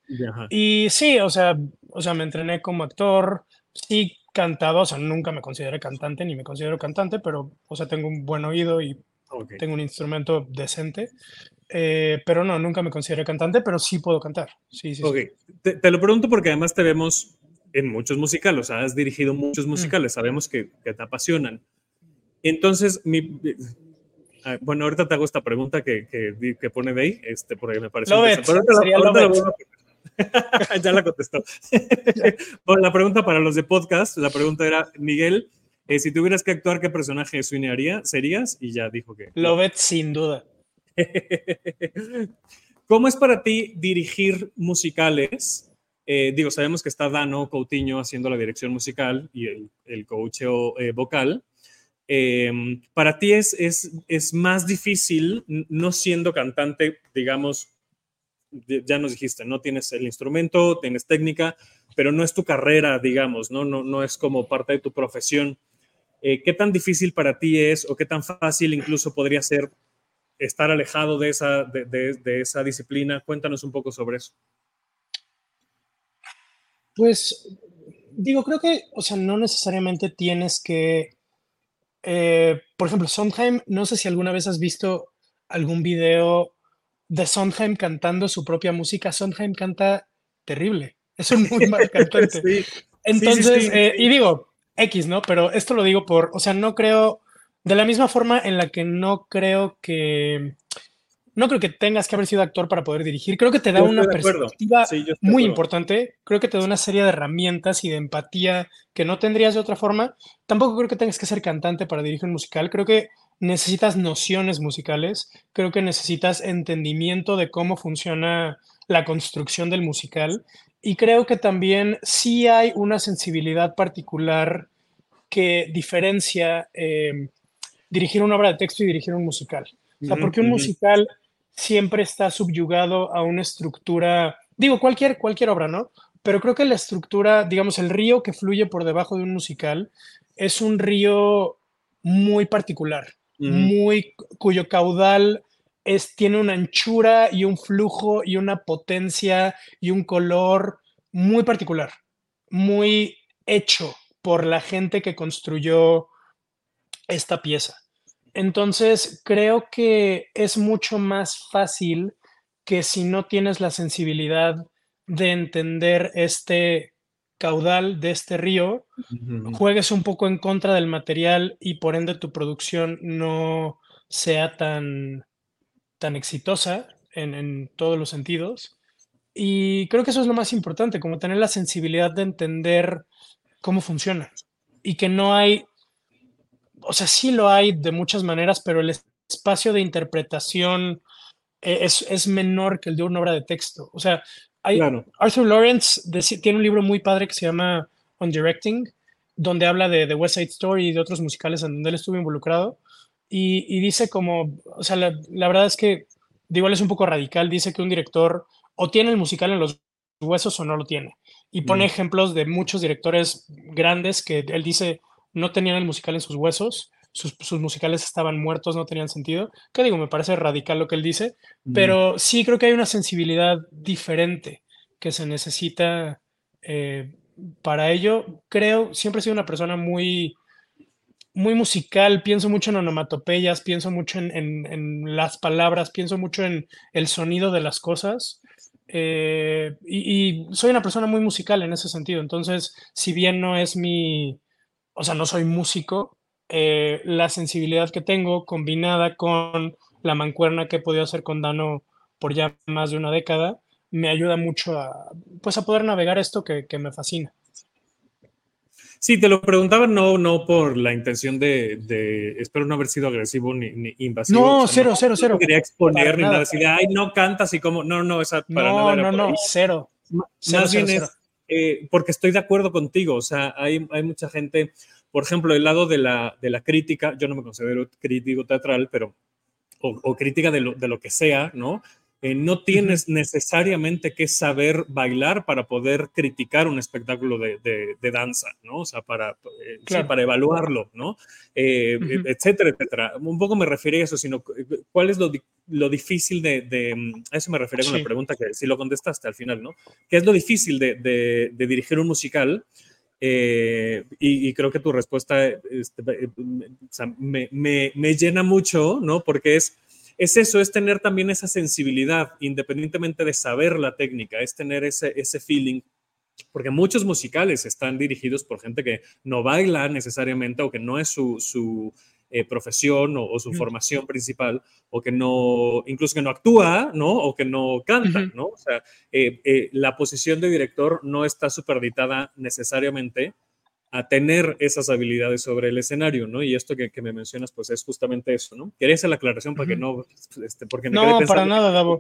Y sí, o sea, o sea, me entrené como actor, sí cantaba, o sea, nunca me consideré cantante ni me considero cantante, pero, o sea, tengo un buen oído y tengo un instrumento decente. Eh, pero no, nunca me consideré cantante, pero sí puedo cantar. Sí, sí, Te, te, lo pregunto porque además te vemos en muchos musicales, o sea, has dirigido muchos mm. musicales, sabemos que, que te apasionan. Entonces, mi, ah, bueno, ahorita te hago esta pregunta que, que, pone de ahí, este, porque me parece. ya la contestó. bueno, la pregunta para los de podcast, la pregunta era, Miguel, eh, si tuvieras que actuar, ¿qué personaje sueñaría serías? Y ya dijo que. Lovett, sin duda. ¿Cómo es para ti dirigir musicales? Eh, digo, sabemos que está Dano Coutinho haciendo la dirección musical y el, el coacheo eh, vocal. Em, para ti es, es, es, más difícil, no siendo cantante, digamos, ya nos dijiste, no tienes el instrumento, tienes técnica, pero no es tu carrera, digamos, no, no, no es como parte de tu profesión. Eh, ¿Qué tan difícil para ti es o qué tan fácil incluso podría ser estar alejado de esa, de, de esa disciplina? Cuéntanos un poco sobre eso. Pues digo, creo que, o sea, no necesariamente tienes que eh, por ejemplo, Sondheim, no sé si alguna vez has visto algún video de Sondheim cantando su propia música. Sondheim canta terrible, es un muy mal cantante. Entonces, eh, y digo, X, ¿no? Pero esto lo digo por, o sea, no creo, de la misma forma en la que no creo que no creo que tengas que haber sido actor para poder dirigir. Creo que te da una perspectiva muy importante. Creo que te da una serie de herramientas y de empatía que no tendrías de otra forma. Tampoco creo que tengas que ser cantante para dirigir un musical. Creo que necesitas nociones musicales, creo que necesitas entendimiento de cómo funciona la construcción del musical y creo que también sí hay una sensibilidad particular que diferencia eh, dirigir una obra de texto y dirigir un musical. O sea, porque un musical siempre está subyugado a una estructura, digo, cualquier, cualquier obra, ¿no? Pero creo que la estructura, digamos, el río que fluye por debajo de un musical es un río muy particular, muy, cuyo caudal es, tiene una anchura y un flujo y una potencia y un color muy particular, muy hecho por la gente que construyó esta pieza. Entonces, creo que es mucho más fácil que si no tienes la sensibilidad de entender este caudal de este río, juegues un poco en contra del material y por ende tu producción no sea tan, tan exitosa en, en todos los sentidos. Y creo que eso es lo más importante, como tener la sensibilidad de entender cómo funciona y que no hay o sea, sí lo hay de muchas maneras, pero el espacio de interpretación e-, es, menor que el de una obra de texto. O sea, hay, Arthur Lawrence tiene un libro muy padre que se llama On Directing, donde habla de, The West Side Story y de otros musicales en donde él estuvo involucrado. Y, dice como, o sea, la, verdad es que, digo, él es un poco radical, dice que un director o tiene el musical en los huesos o no lo tiene. Y pone mm. ejemplos de muchos directores grandes que él dice, no tenían el musical en sus huesos, sus, musicales estaban muertos, no tenían sentido. Que digo, me parece radical lo que él dice, pero sí creo que hay una sensibilidad diferente que se necesita eh, para ello. Creo, siempre he sido una persona muy, muy musical, pienso mucho en onomatopeyas, pienso mucho en, las palabras, pienso mucho en el sonido de las cosas. Eh, y, soy una persona muy musical en ese sentido. Entonces, si bien no es mi, o sea, no soy músico, eh, la sensibilidad que tengo combinada con la mancuerna que he podido hacer con Dano por ya más de una década, me ayuda mucho a, pues, a poder navegar esto que, me fascina. Sí, te lo preguntaba no, no por la intención de, espero no haber sido agresivo ni, invasivo. No, cero, cero, cero. No quería exponer ni nada, decir, ay, no cantas y como, no, no, esa para no, nada. No, no, no, cero. Más bien es, eh, porque estoy de acuerdo contigo, o sea, hay, hay mucha gente, por ejemplo, el lado de la, de la crítica, yo no me considero crítico teatral, pero, o, crítica de lo, de lo, que sea, ¿no? Eh, no tienes necesariamente que saber bailar para poder criticar un espectáculo de, de, danza, ¿no? O sea, para, eh, para evaluarlo, ¿no? Eh, etcétera, etcétera. Un poco me refiero a eso, sino cuál es lo, lo difícil de, mm, A eso me refería con la pregunta que si lo contestaste al final, ¿no? ¿Qué es lo difícil de, dirigir un musical? y, creo que tu respuesta este, me, me, me llena mucho, ¿no? Porque es es eso, es tener también esa sensibilidad, independientemente de saber la técnica, es tener ese, ese feeling porque muchos musicales están dirigidos por gente que no baila necesariamente o que no es su, eh, profesión o, su formación principal, o que no, incluso que no actúa, ¿no? O que no canta, ¿no? O sea, eh, eh, la posición de director no está superditada necesariamente a tener esas habilidades sobre el escenario, ¿no? Y esto que, me mencionas, pues es justamente eso, ¿no? Quería hacer la aclaración para que no, este, porque no, para nada, Davo.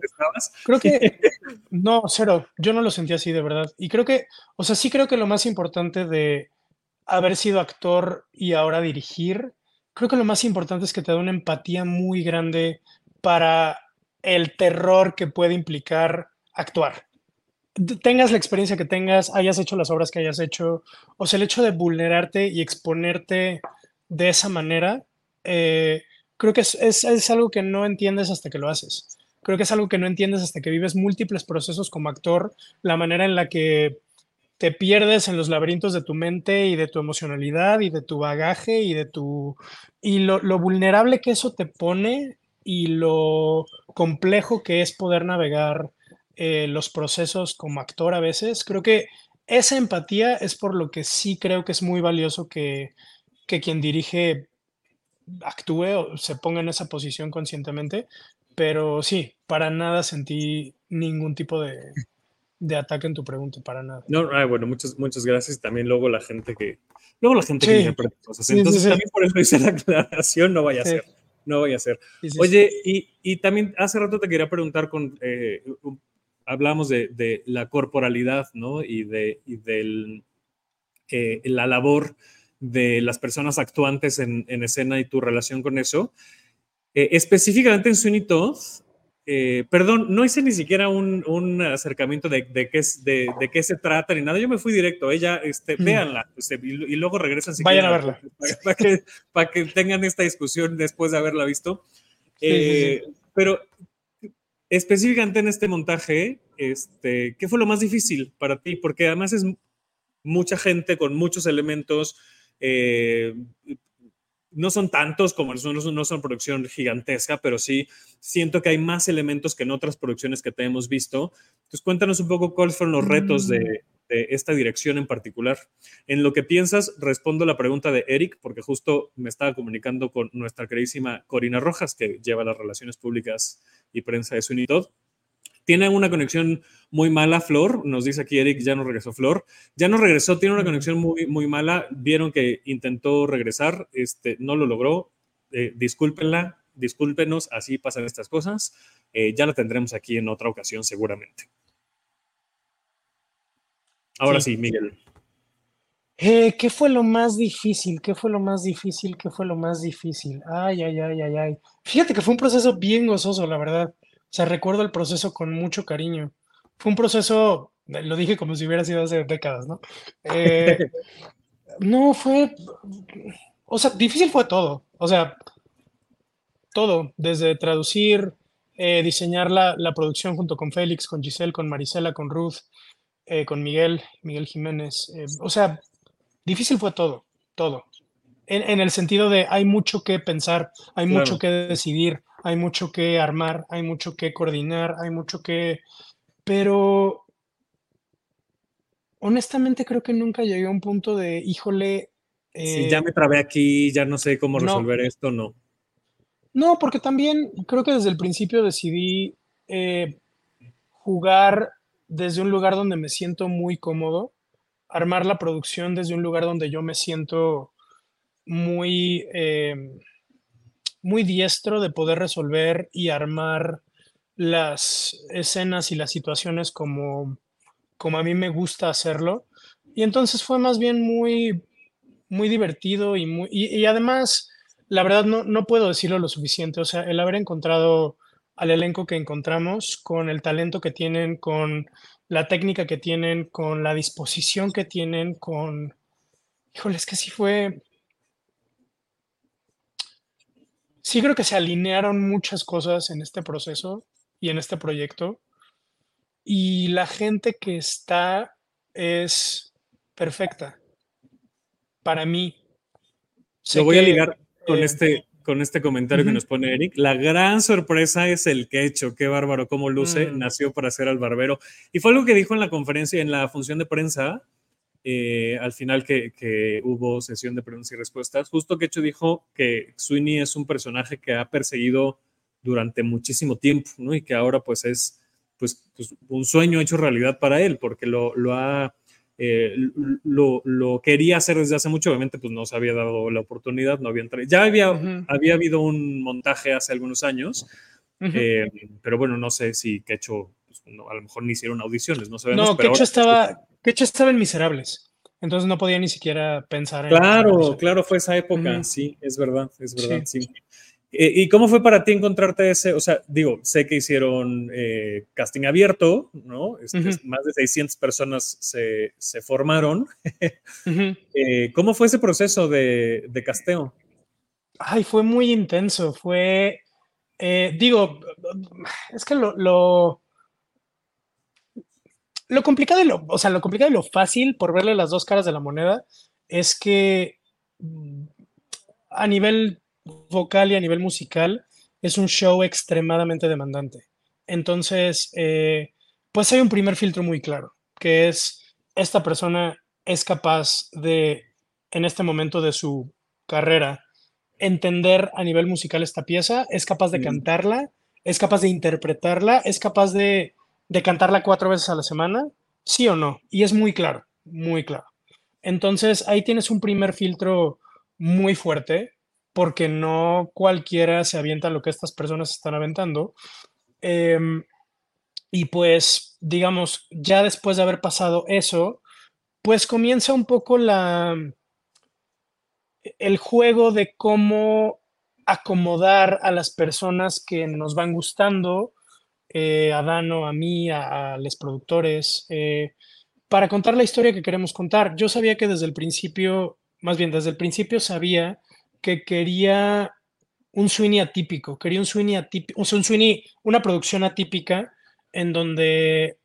Creo que, no, cero, yo no lo sentí así de verdad. Y creo que, o sea, sí creo que lo más importante de haber sido actor y ahora dirigir, creo que lo más importante es que te da una empatía muy grande para el terror que puede implicar actuar tengas la experiencia que tengas, hayas hecho las obras que hayas hecho, o sea, el hecho de vulnerarte y exponerte de esa manera, eh, creo que es, es, algo que no entiendes hasta que lo haces. Creo que es algo que no entiendes hasta que vives múltiples procesos como actor, la manera en la que te pierdes en los laberintos de tu mente y de tu emocionalidad y de tu bagaje y de tu... y lo, lo vulnerable que eso te pone y lo complejo que es poder navegar eh, los procesos como actor a veces. Creo que esa empatía es por lo que sí creo que es muy valioso que, que quien dirige actúe o se ponga en esa posición conscientemente. Pero sí, para nada sentí ningún tipo de, de ataque en tu pregunta, para nada. No, bueno, muchas, muchas gracias. También luego la gente que, luego la gente que interpreta cosas. Entonces también por eso hice la aclaración, no vaya a ser. no voy a hacer. Oye, y, también hace rato te quería preguntar con, eh, hablamos de, la corporalidad, ¿no? Y de del, eh, la labor de las personas actuantes en, escena y tu relación con eso. Eh, específicamente en Sweeney Todd, eh, perdón, no hice ni siquiera un, acercamiento de, de, qué de, de, qué se trata ni nada. Yo me fui directo. Ella, este, mm. véanla este, y, luego regresan. Si Vayan a verla. Para, que, para, que, tengan esta discusión después de haberla visto. pero específicamente en este montaje, este, ¿qué fue lo más difícil para ti? Porque además es mucha gente con muchos elementos. Eh, no son tantos como no, no son producción gigantesca, pero sí siento que hay más elementos que en otras producciones que te hemos visto. Entonces, cuéntanos un poco cuáles fueron los retos de, mm. De, esta dirección en particular. En lo que piensas, respondo la pregunta de Eric, porque justo me estaba comunicando con nuestra queridísima Corina Rojas, que lleva las relaciones públicas y prensa de Sunitod. Tiene una conexión muy mala, Flor. Nos dice aquí Eric, ya no regresó Flor. Ya no regresó, tiene una conexión muy, muy mala. Vieron que intentó regresar, este, no lo logró. Eh, discúlpenla, discúlpenos, así pasan estas cosas. Eh, ya la tendremos aquí en otra ocasión, seguramente. Ahora sí, Miguel. Eh, ¿Qué fue lo más difícil? ¿Qué fue lo más difícil? ¿Qué fue lo más difícil? Ay, ay, ay, ay, ay. Fíjate que fue un proceso bien gozoso, la verdad. O sea, recuerdo el proceso con mucho cariño. Fue un proceso, lo dije como si hubiera sido hace décadas, ¿no? Eh, no, fue, o sea, difícil fue todo. O sea, todo, desde traducir, eh, diseñar la, la, producción junto con Félix, con Giselle, con Marisela, con Ruth, eh, con Miguel, Miguel Jiménez. o sea, difícil fue todo, todo. En, en, el sentido de hay mucho que pensar, hay mucho que decidir, hay mucho que armar, hay mucho que coordinar, hay mucho que... Pero honestamente creo que nunca llegué a un punto de, híjole... si ya eh, me trabé aquí, ya no sé cómo resolver esto, no. No, porque también creo que desde el principio decidí eh, jugar desde un lugar donde me siento muy cómodo, armar la producción desde un lugar donde yo me siento muy... Eh, muy diestro de poder resolver y armar las escenas y las situaciones como, como a mí me gusta hacerlo. Y entonces fue más bien muy, muy divertido y, muy, y, además, la verdad no, no puedo decirlo lo suficiente. O sea, el haber encontrado al elenco que encontramos, con el talento que tienen, con la técnica que tienen, con la disposición que tienen, con... Híjole, es que sí fue, sí creo que se alinearon muchas cosas en este proceso y en este proyecto. Y la gente que está es perfecta para mí. Lo voy a ligar con, eh, este, con este comentario que nos pone Eric. La gran sorpresa es el quecho. Qué bárbaro, cómo luce. Mm. Nació para ser al barbero. Y fue algo que dijo en la conferencia, en la función de prensa eh, al final que, hubo sesión de preguntas y respuestas, justo que hecho dijo que Sweeney es un personaje que ha perseguido durante muchísimo tiempo, ¿no? Y que ahora pues es pues, pues un sueño hecho realidad para él, porque lo, lo ha... Eh, lo, quería hacer desde hace mucho, obviamente pues no se había dado la oportunidad, no había Ya había, había habido un montaje hace algunos años, eh, pero bueno, no sé si Quecho, pues, a lo mejor ni hicieron audiciones, no sabemos. No, Quecho estaba, de hecho, estaba en Miserables. Entonces no podía ni siquiera pensar en. Claro, claro, fue esa época. Sí, es verdad, es verdad, sí. ¿Y cómo fue para ti encontrarte ese? O sea, digo, sé que hicieron eh, casting abierto, ¿no? Este, más de 600 personas se, se formaron. Eh, ¿Cómo fue ese proceso de, de, casteo? Ay, fue muy intenso. Fue, digo, es que lo lo complicado y lo, o sea, lo complicado y lo fácil por verle las dos caras de la moneda es que mm, a nivel vocal y a nivel musical es un show extremadamente demandante. Entonces, eh, pues hay un primer filtro muy claro, que es esta persona es capaz de, en este momento de su carrera, entender a nivel musical esta pieza, es capaz de cantarla, es capaz de interpretarla, es capaz de de cantarla cuatro veces a la semana, sí o no. Y es muy claro, muy claro. Entonces ahí tienes un primer filtro muy fuerte porque no cualquiera se avienta lo que estas personas están aventando. Em, y pues, digamos, ya después de haber pasado eso, pues comienza un poco la, el juego de cómo acomodar a las personas que nos van gustando, eh, a Dano, a mí, a, los productores, eh, para contar la historia que queremos contar. Yo sabía que desde el principio, más bien desde el principio sabía que quería un Sweeney atípico, quería un Sweeney atípico, un Sweeney, una producción atípica en donde,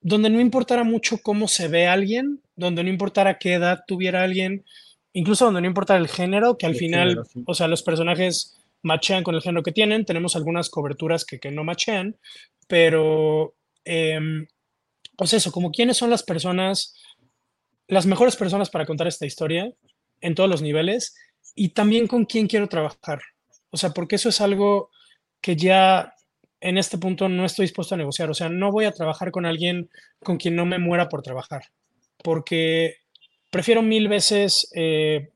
donde no importara mucho cómo se ve alguien, donde no importara qué edad tuviera alguien, incluso donde no importara el género, que al final, o sea, los personajes machean con el género que tienen, tenemos algunas coberturas que, que no machean, pero, eh, pues eso, como quiénes son las personas, las mejores personas para contar esta historia en todos los niveles y también con quién quiero trabajar. O sea, porque eso es algo que ya en este punto no estoy dispuesto a negociar. O sea, no voy a trabajar con alguien con quien no me muera por trabajar, porque prefiero mil veces, eh,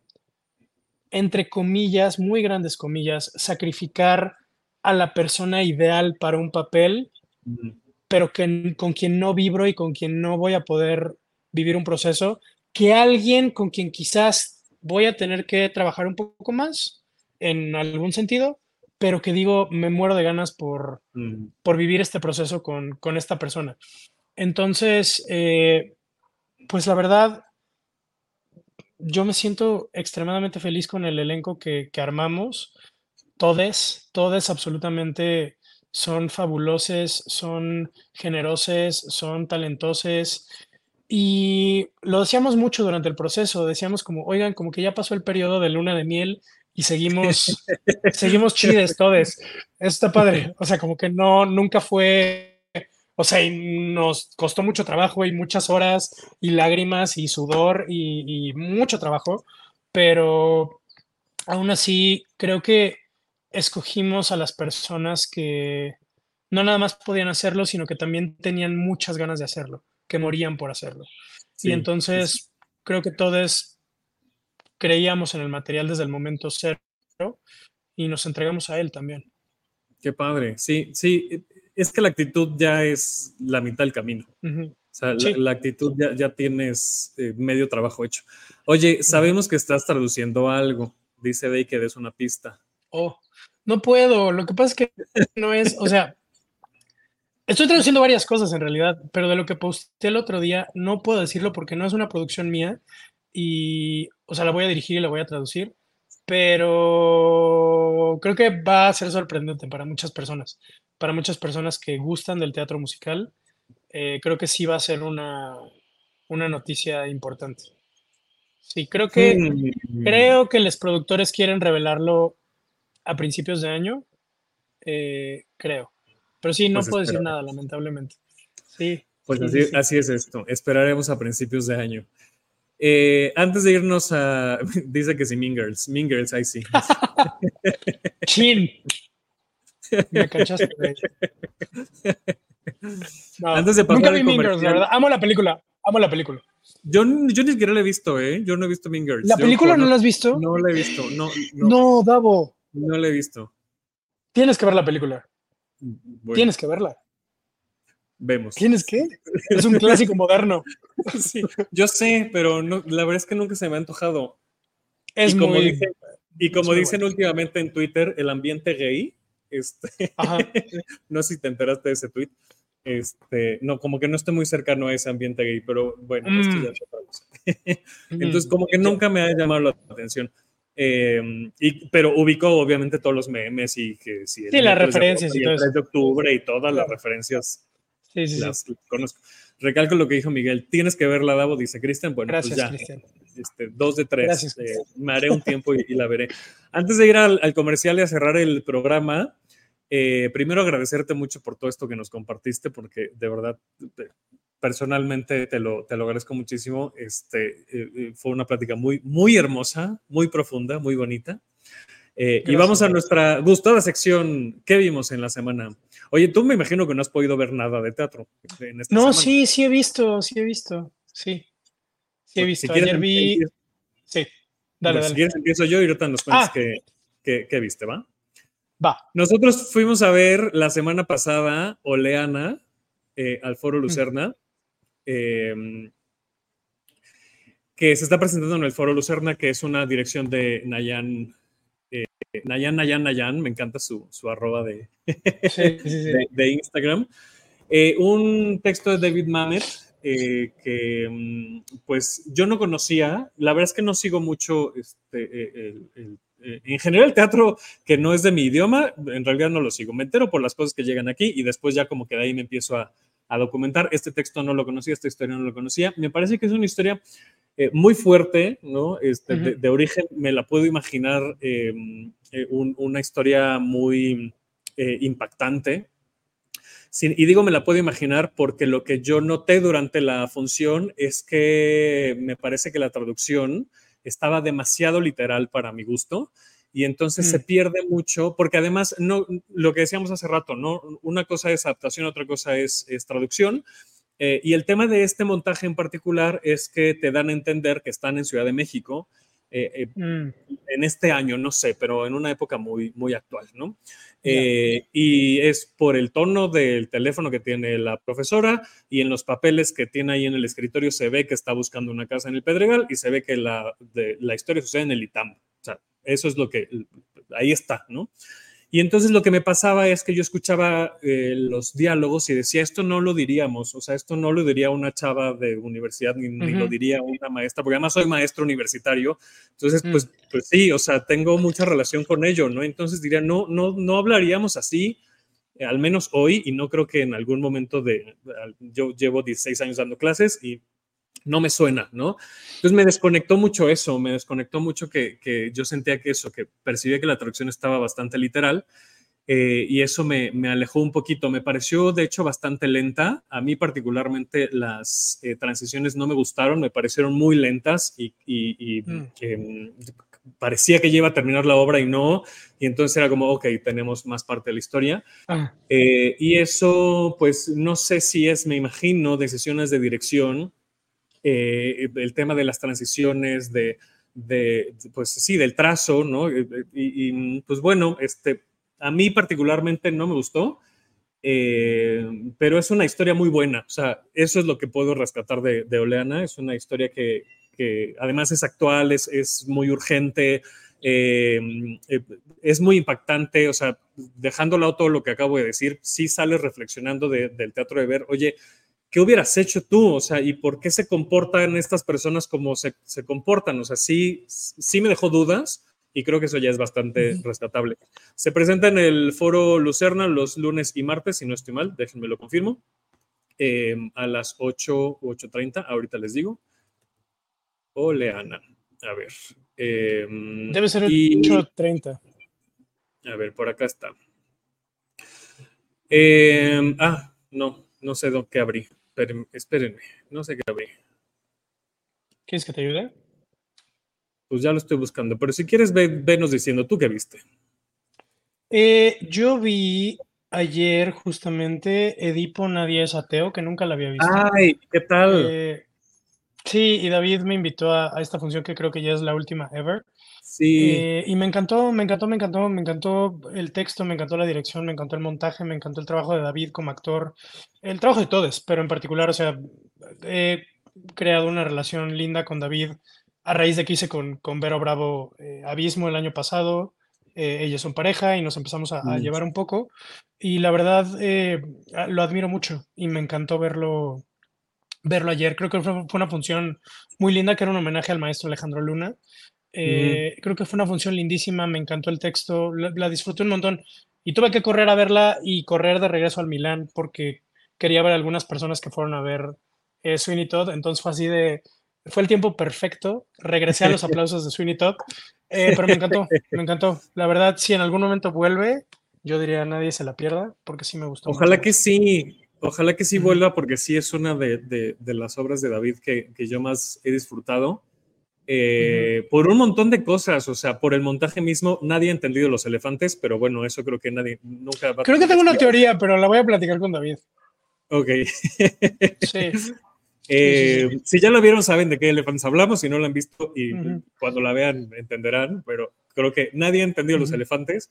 entre comillas, muy grandes comillas, sacrificar a la persona ideal para un papel, pero que, con quien no vibro y con quien no voy a poder vivir un proceso, que alguien con quien quizás voy a tener que trabajar un poco más en algún sentido, pero que digo, me muero de ganas por, por vivir este proceso con, con esta persona. Entonces, eh, pues la verdad, yo me siento extremadamente feliz con el elenco que, que armamos. Todes, todes absolutamente son fabulosos, son generosos, son talentosos. Y lo decíamos mucho durante el proceso, decíamos como, oigan, como que ya pasó el periodo de luna de miel y seguimos, seguimos chides todos. Eso está padre. O sea, como que no, nunca fue, o sea, nos costó mucho trabajo y muchas horas y lágrimas y sudor y, mucho trabajo, pero aún así creo que escogimos a las personas que no nada más podían hacerlo, sino que también tenían muchas ganas de hacerlo, que morían por hacerlo. y entonces creo que todos creíamos en el material desde el momento cero y nos entregamos a él también. Qué padre, sí, sí, es que la actitud ya es la mitad del camino. O sea, la, actitud ya, ya tienes eh, medio trabajo hecho. Oye, sabemos que estás traduciendo algo, dice Day que des una pista. Oh, no puedo, lo que pasa es que no es, o sea, estoy traduciendo varias cosas en realidad, pero de lo que posté el otro día no puedo decirlo porque no es una producción mía y, o sea, la voy a dirigir y la voy a traducir, pero creo que va a ser sorprendente para muchas personas, para muchas personas que gustan del teatro musical, eh, creo que sí va a ser una, una noticia importante. Sí, creo que, mm. creo que los productores quieren revelarlo a principios de año, eh, creo. Pero sí, no pues puedo decir nada, lamentablemente. Sí. Pues así, es esto. Esperaremos a principios de año. Eh, antes de irnos a. Dice que sí, Mean Girls. Mean Girls, ahí sí. Chin. Me cachaste, antes de pasar nunca vi Mean Girls, la verdad. Amo la película. Amo la película. Yo, yo ni siquiera la he visto, ¿eh? Yo no he visto Mean Girls. ¿La película no la has visto? No la he visto. No, no. no Davo. No la he visto. Tienes que ver la película. Tienes que verla. Vemos. ¿Tienes que? Es un clásico moderno. Sí, yo sé, pero no, la verdad es que nunca se me ha antojado. Es y como, dicen, y como dicen últimamente en Twitter, el ambiente gay, este, no sé si te enteraste de ese tweet, este, no, como que no estoy muy cercano a ese ambiente gay, pero bueno, esto ya mm. Entonces, como que nunca me ha llamado la atención. Em, y, pero ubicó obviamente todos los memes y que sí, las referencias y todo el 3 de octubre y todas las referencias sí, sí, las conozco. Recalco lo que dijo Miguel, tienes que verla, Davo, dice Cristian. Bueno, pues Gracias, pues ya, este, dos de tres. Gracias, eh, me haré un tiempo y, la veré. Antes de ir al, comercial y a cerrar el programa, eh, primero agradecerte mucho por todo esto que nos compartiste, porque de verdad, personalmente te lo, te lo agradezco muchísimo. Este, eh, fue una plática muy, muy hermosa, muy profunda, muy bonita. y vamos a nuestra gustada sección. ¿Qué vimos en la semana? Oye, tú me imagino que no has podido ver nada de teatro. no, sí, sí he visto, sí he visto. Sí, sí he visto. Ayer vi. Sí. Dale, Pues, dale. Si quieres, empiezo yo y ahorita nos cuentas Ah. qué, qué- qué viste, ¿va? Va. Nosotros fuimos a ver la semana pasada Oleana eh, al Foro Lucerna, eh, que se está presentando en el Foro Lucerna, que es una dirección de Nayan, eh, Nayan, Nayan, Nayan, me encanta su, su arroba de, Sí, sí, sí. de, de Instagram. Eh, un texto de David Mamet eh, que mm, pues yo no conocía, la verdad es que no sigo mucho este, eh, el- el- en general el teatro que no es de mi idioma, en realidad no lo sigo, me entero por las cosas que llegan aquí y después ya como que de ahí me empiezo a, a documentar. Este texto no lo conocía, esta historia no lo conocía. Me parece que es una historia eh, muy fuerte, ¿no? Este, de, Ujú. de origen me la puedo imaginar eh, eh, un- una historia muy eh, impactante. Sin- y digo me la puedo imaginar porque lo que yo noté durante la función es que me parece que la traducción estaba demasiado literal para mi gusto y entonces Mm. se pierde mucho porque además no lo que decíamos hace rato, no una cosa es adaptación, otra cosa es, es traducción. Eh, y el tema de este montaje en particular es que te dan a entender que están en Ciudad de México eh, eh, Mm, en este año, no sé, pero en una época muy, muy actual, ¿no? Eh, y es por el tono del teléfono que tiene la profesora y en los papeles que tiene ahí en el escritorio se ve que está buscando una casa en el Pedregal y se ve que la, de- la historia sucede en el ITAM. O sea, eso es lo que, ahí está, ¿no? Y entonces lo que me pasaba es que yo escuchaba eh, los diálogos y decía, esto no lo diríamos, o sea, esto no lo diría una chava de universidad ni, lo diría una maestra, porque además soy maestro universitario, entonces, Mm. pues, pues sí, o sea, tengo mucha relación con ello, ¿no? Entonces diría, no, no, no hablaríamos así, eh, al menos hoy, y no creo que en algún momento de, yo llevo 16 años dando clases y no me suena, ¿no? Entonces me desconectó mucho eso, me desconectó mucho que, que yo sentía que eso, que percibía que la traducción estaba bastante literal. eh, y eso me, me alejó un poquito. Me pareció, de hecho, bastante lenta. A mí particularmente las eh, transiciones no me gustaron, me parecieron muy lentas y, y- y, Mm. em, parecía que ya iba a terminar la obra y no. Y entonces era como, ok, tenemos más parte de la historia. ah, Eh, y eso, pues no sé si es, me imagino, decisiones de dirección, eh, el tema de las transiciones, de, de, pues sí, del trazo, ¿no? Eh, eh, Y, y, pues bueno, este, a mí particularmente no me gustó, eh, pero es una historia muy buena, o sea, eso es lo que puedo rescatar de, de Oleana, es una historia que, que además es actual, es, es muy urgente, eh, eh, es muy impactante, o sea, lado todo lo que acabo de decir, sí sales reflexionando de- del teatro de ver, oye, ¿qué hubieras hecho tú? O sea, ¿y por qué se comportan estas personas como se, se comportan? O sea, sí, sí me dejó dudas y creo que eso ya es bastante rescatable. Se presenta en el foro Lucerna los lunes y martes, si no estoy mal, déjenme lo confirmo, eh, a las 8, 8.30, ahorita les digo. Oleana, a ver. eh, debe ser el y- 8.30. a ver, por acá está. Eh, ah, no, no sé dónde abrí. Espérenme, espérenme, no sé qué abrí. ¿Quieres que te ayude? Pues ya lo estoy buscando, pero si quieres, ve, venos diciendo tú qué viste. Eh, yo vi ayer justamente Edipo Nadie es ateo, que nunca la había visto. Ay, ¿qué tal? Eh, sí, y David me invitó a, a esta función que creo que ya es la última ever. sí, Eh, y me encantó, me encantó, me encantó, me encantó el texto, me encantó la dirección, me encantó el montaje, me encantó el trabajo de David como actor, el trabajo de todos, pero en particular, o sea, he creado una relación linda con David a raíz de que hice con, con Vero Bravo eh, Abismo el año pasado. eh, ellos son pareja y nos empezamos a, a Mm. llevar un poco. Y la verdad, eh, lo admiro mucho y me encantó verlo, verlo ayer. Creo que fue, una función muy linda, que era un homenaje al maestro Alejandro Luna. Eh, Creo que fue una función lindísima, me encantó el texto, la, la disfruté un montón y tuve que correr a verla y correr de regreso al Milán porque quería ver a algunas personas que fueron a ver eh, Sweeney Todd, entonces fue así de, fue el tiempo perfecto, regresé a los aplausos de Sweeney Todd, eh, pero me encantó, me encantó. La verdad, si en algún momento vuelve, yo diría nadie se la pierda porque sí me gustó. ojalá mucho. que sí, ojalá que sí vuelva, porque sí es una de, de- de las obras de David que, que yo más he disfrutado. eh, Por un montón de cosas, o sea, por el montaje mismo, nadie ha entendido los elefantes, pero bueno, eso creo que nadie nunca va a Creo que tener tengo una teoría, pero la voy a platicar con David. Ok. Sí. Eh, si ya la vieron, saben de qué elefantes hablamos. Si no la han visto y Ujú. cuando la vean entenderán, pero creo que nadie ha entendido los Ujú. elefantes.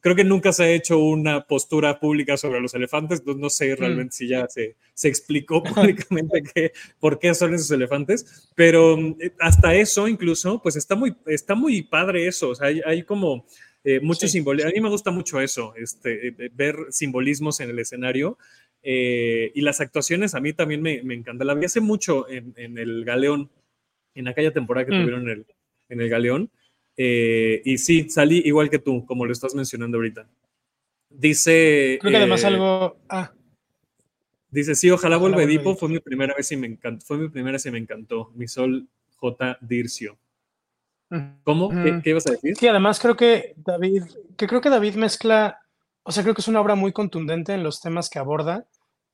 Creo que nunca se ha hecho una postura pública sobre los elefantes, no Mm. sé realmente si ya se, se explicó públicamente que, por qué son esos elefantes, pero eh, hasta eso incluso, pues está muy, está muy padre eso, o sea, hay, hay como eh, mucho Sí. simbolismo, a mí me gusta mucho eso, este, eh, ver simbolismos en el escenario eh, y las actuaciones a mí también me, me encantan, la vi hace mucho en, en el Galeón, en aquella temporada que Mm. tuvieron en el, en el Galeón, eh, y sí, salí igual que tú, como lo estás mencionando ahorita. Dice. Creo que además eh, algo. Ah, Dice, sí, ojalá, Ojalá vuelva Edipo. Fue mi primera vez y me encantó. Fue mi primera vez y me encantó. Mi sol J. Dircio. ¿Cómo? ¿Qué, qué ibas a decir? Sí, además creo que David, que creo que David mezcla, o sea, creo que es una obra muy contundente en los temas que aborda,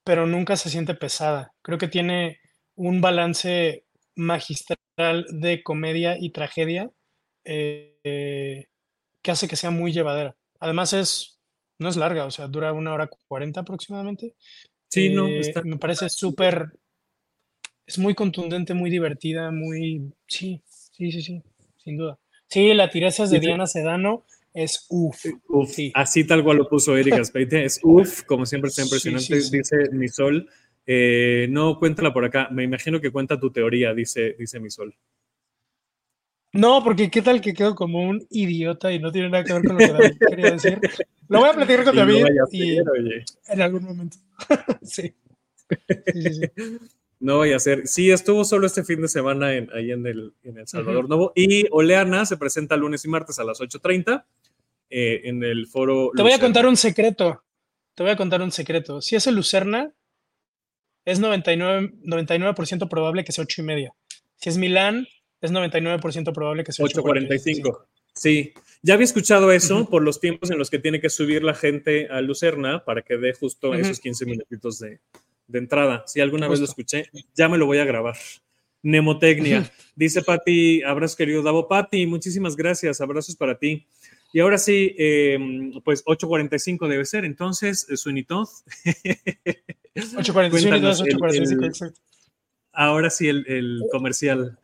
pero nunca se siente pesada. Creo que tiene un balance magistral de comedia y tragedia eh, eh, que hace que sea muy llevadera. Además es, no es larga, o sea, dura una hora cuarenta aproximadamente. Sí, no, Eh, está. me parece súper, es muy contundente, muy divertida, muy, sí, sí, sí, sí, sin duda. Sí, la tirezas de Sí, sí. Diana Sedano es uff. Uf, sí. Así tal cual lo puso Erika Speite. Es uf, como siempre está impresionante. Dice mi sol. eh, no, cuéntala por acá. Me imagino que cuenta tu teoría, dice, dice mi sol. No, porque qué tal que quedo como un idiota y no tiene nada que ver con lo que David quería decir. Lo voy a platicar con David vaya a y ser, oye. en algún momento. sí. Sí, sí, sí. No vaya a ser. Sí, estuvo solo este fin de semana en, ahí en el, en el Salvador Novo. Y Oleana se presenta lunes y martes a las 8.30 eh, en el foro. Te voy a contar un secreto. Te voy a contar un secreto. Si es el Lucerna, es 99%, 99 probable que sea 8 y media. Si es Milán, es 99% probable que sea 8.45. Sí, ya había escuchado eso por los tiempos en los que tiene que subir la gente a Lucerna para que dé justo Ujú. esos 15 minutitos de, de entrada. Si alguna vez lo Justo. escuché, ya me lo voy a grabar. Mnemotecnia. Dice Pati, abrazos querido Davo. Pati, muchísimas gracias. Abrazos para ti. Y ahora sí, eh, pues 8.45 debe ser. Entonces, eh, Suinitoz. 8.45 y Cuéntanos 2, el- 8.45, el- exacto. Ahora sí, el, el comercial.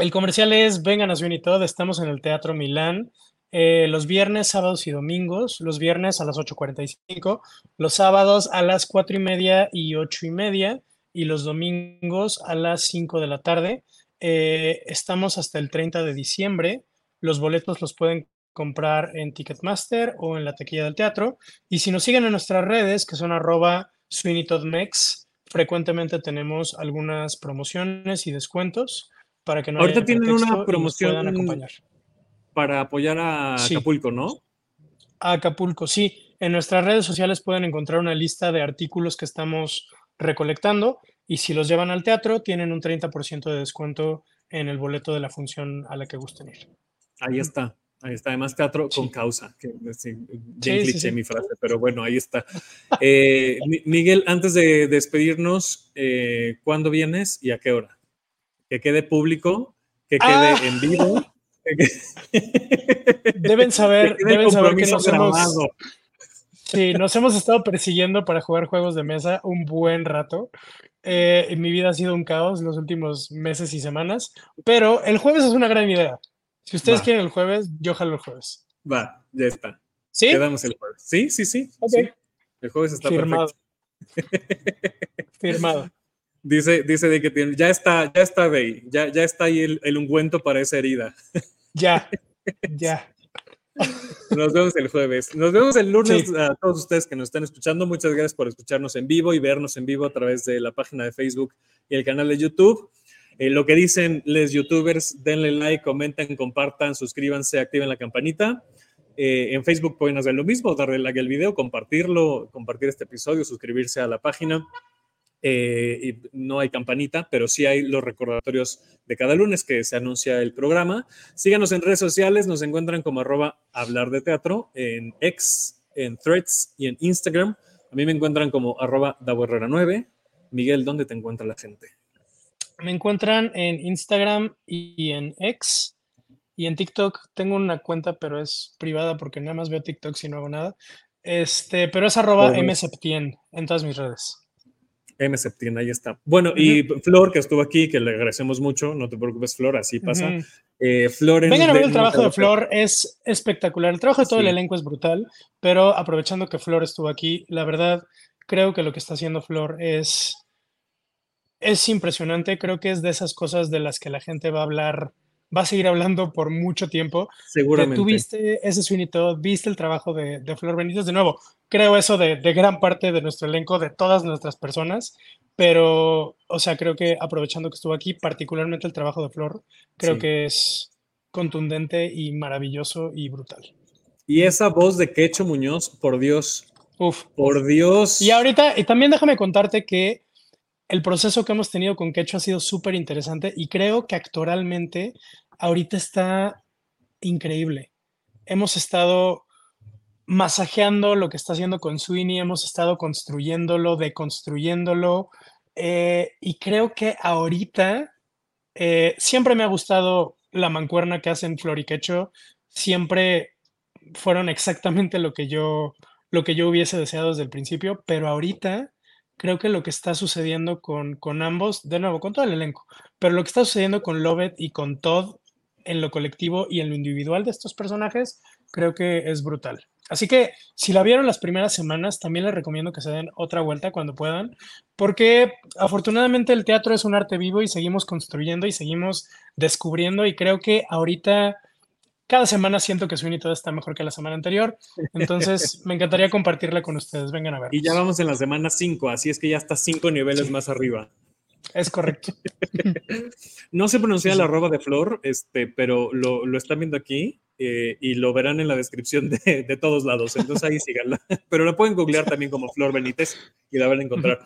El comercial es Vengan a Sweeney Todd, estamos en el Teatro Milán eh, los viernes, sábados y domingos. Los viernes a las 8.45, los sábados a las 4 y media y 8 y media y los domingos a las 5 de la tarde. Eh, estamos hasta el 30 de diciembre. Los boletos los pueden comprar en Ticketmaster o en la taquilla del teatro. Y si nos siguen en nuestras redes, que son arroba Sweeney Todd Mex, frecuentemente tenemos algunas promociones y descuentos para que no Ahorita tienen una promoción. Para apoyar a Sí. Acapulco, ¿no? A Acapulco, sí. En nuestras redes sociales pueden encontrar una lista de artículos que estamos recolectando y si los llevan al teatro tienen un 30% de descuento en el boleto de la función a la que gusten ir. Ahí está. Ahí está. Además, teatro con causa. Que, sí, bien Sí, sí, cliché mi frase, pero bueno, ahí está. Eh, Mi- Miguel, antes de despedirnos, eh, ¿cuándo vienes y a qué hora? Que quede público, que quede Ah. en vivo. que quede- Deben saber, que quede deben saber que nos hemos, sí, nos hemos estado persiguiendo para jugar juegos de mesa un buen rato. Eh, en mi vida ha sido un caos los últimos meses y semanas, pero el jueves es una gran idea. Si ustedes Va. quieren el jueves, yo jalo el jueves. Va, ya está. ¿Sí? Quedamos el jueves. Sí, sí, sí. Ok. sí. El jueves está Firmado. perfecto. Firmado. Dice, dice de que tiene, ya está, ya está ahí, ya, ya está ahí el, el ungüento para esa herida. Ya, ya. Nos vemos el jueves. Nos vemos el lunes Sí. a todos ustedes que nos están escuchando. Muchas gracias por escucharnos en vivo y vernos en vivo a través de la página de Facebook y el canal de YouTube. Eh, lo que dicen les youtubers, denle like, comenten, compartan, suscríbanse, activen la campanita. Eh, en Facebook pueden hacer lo mismo, darle like al video, compartirlo, compartir este episodio, suscribirse a la página. Eh, y no hay campanita, pero sí hay los recordatorios de cada lunes que se anuncia el programa. Síganos en redes sociales, nos encuentran como arroba hablar de teatro en X, en Threads y en Instagram. A mí me encuentran como arroba Herrera9. Miguel, ¿dónde te encuentra la gente? Me encuentran en Instagram y en X y en TikTok. Tengo una cuenta, pero es privada porque nada más veo TikTok si no hago nada. Este, pero es arroba mseptien en todas mis redes. M. Septién, ahí está. Bueno, y Flor, que estuvo aquí, que le agradecemos mucho, no te preocupes, Flor, así pasa. Eh, Flor Vengan a ver el trabajo de Flor, es espectacular. El trabajo de todo el elenco es brutal, pero aprovechando que Flor estuvo aquí, la verdad, creo que lo que está haciendo Flor es, es impresionante. Creo que es de esas cosas de las que la gente va a hablar va a seguir hablando por mucho tiempo. Seguramente. Tú viste ese Sweeney Todd, viste el trabajo de, de Flor Benítez. De nuevo, creo eso de, de, gran parte de nuestro elenco, de todas nuestras personas, pero, o sea, creo que aprovechando que estuvo aquí, particularmente el trabajo de Flor, creo que es contundente y maravilloso y brutal. Y esa voz de Quecho Muñoz, por Dios. Uf. Por Dios. Y ahorita, y también déjame contarte que el proceso que hemos tenido con Quecho ha sido súper interesante y creo que actoralmente ahorita está increíble. Hemos estado masajeando lo que está haciendo con Sweeney, hemos estado construyéndolo, deconstruyéndolo eh, y creo que ahorita eh, siempre me ha gustado la mancuerna que hacen Flor y Quecho, siempre fueron exactamente lo que yo lo que yo hubiese deseado desde el principio, pero ahorita creo que lo que está sucediendo con, con ambos, de nuevo, con todo el elenco, pero lo que está sucediendo con Lovett y con Todd en lo colectivo y en lo individual de estos personajes, creo que es brutal. Así que si la vieron las primeras semanas, también les recomiendo que se den otra vuelta cuando puedan, porque afortunadamente el teatro es un arte vivo y seguimos construyendo y seguimos descubriendo y creo que ahorita cada semana siento que Sweeney Todd está mejor que la semana anterior. Entonces, me encantaría compartirla con ustedes. Vengan a ver. Y ya vamos en la semana 5, así es que ya está cinco niveles más arriba. Es correcto. no se pronuncia la arroba de Flor, este, pero lo, lo están viendo aquí. Eh, y lo verán en la descripción de, de, todos lados. Entonces ahí síganla. Pero lo pueden googlear también como Flor Benítez y la van a encontrar.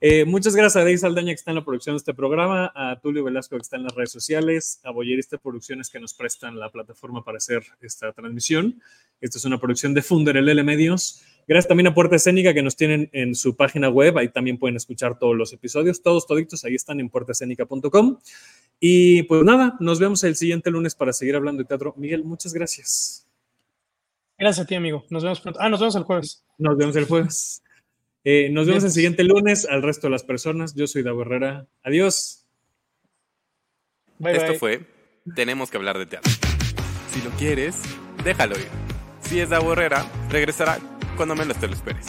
Eh, muchas gracias a Deis Saldaña que está en la producción de este programa, a Tulio Velasco que está en las redes sociales, a Boyerista Producciones que nos prestan la plataforma para hacer esta transmisión. Esta es una producción de Funder LL Medios. Gracias también a Puerta Escénica que nos tienen en su página web. Ahí también pueden escuchar todos los episodios, todos toditos. Ahí están en puertaescénica.com. Y pues nada, nos vemos el siguiente lunes para seguir hablando de teatro. Miguel, muchas gracias. Gracias a ti, amigo. Nos vemos pronto. Ah, nos vemos el jueves. Nos vemos el jueves. Eh, nos vemos el siguiente lunes. Al resto de las personas, yo soy Davo Herrera. Adiós. Esto fue Tenemos que hablar de teatro. Si lo quieres, déjalo ir. Si es Davo Herrera, regresará cuando menos te lo esperes.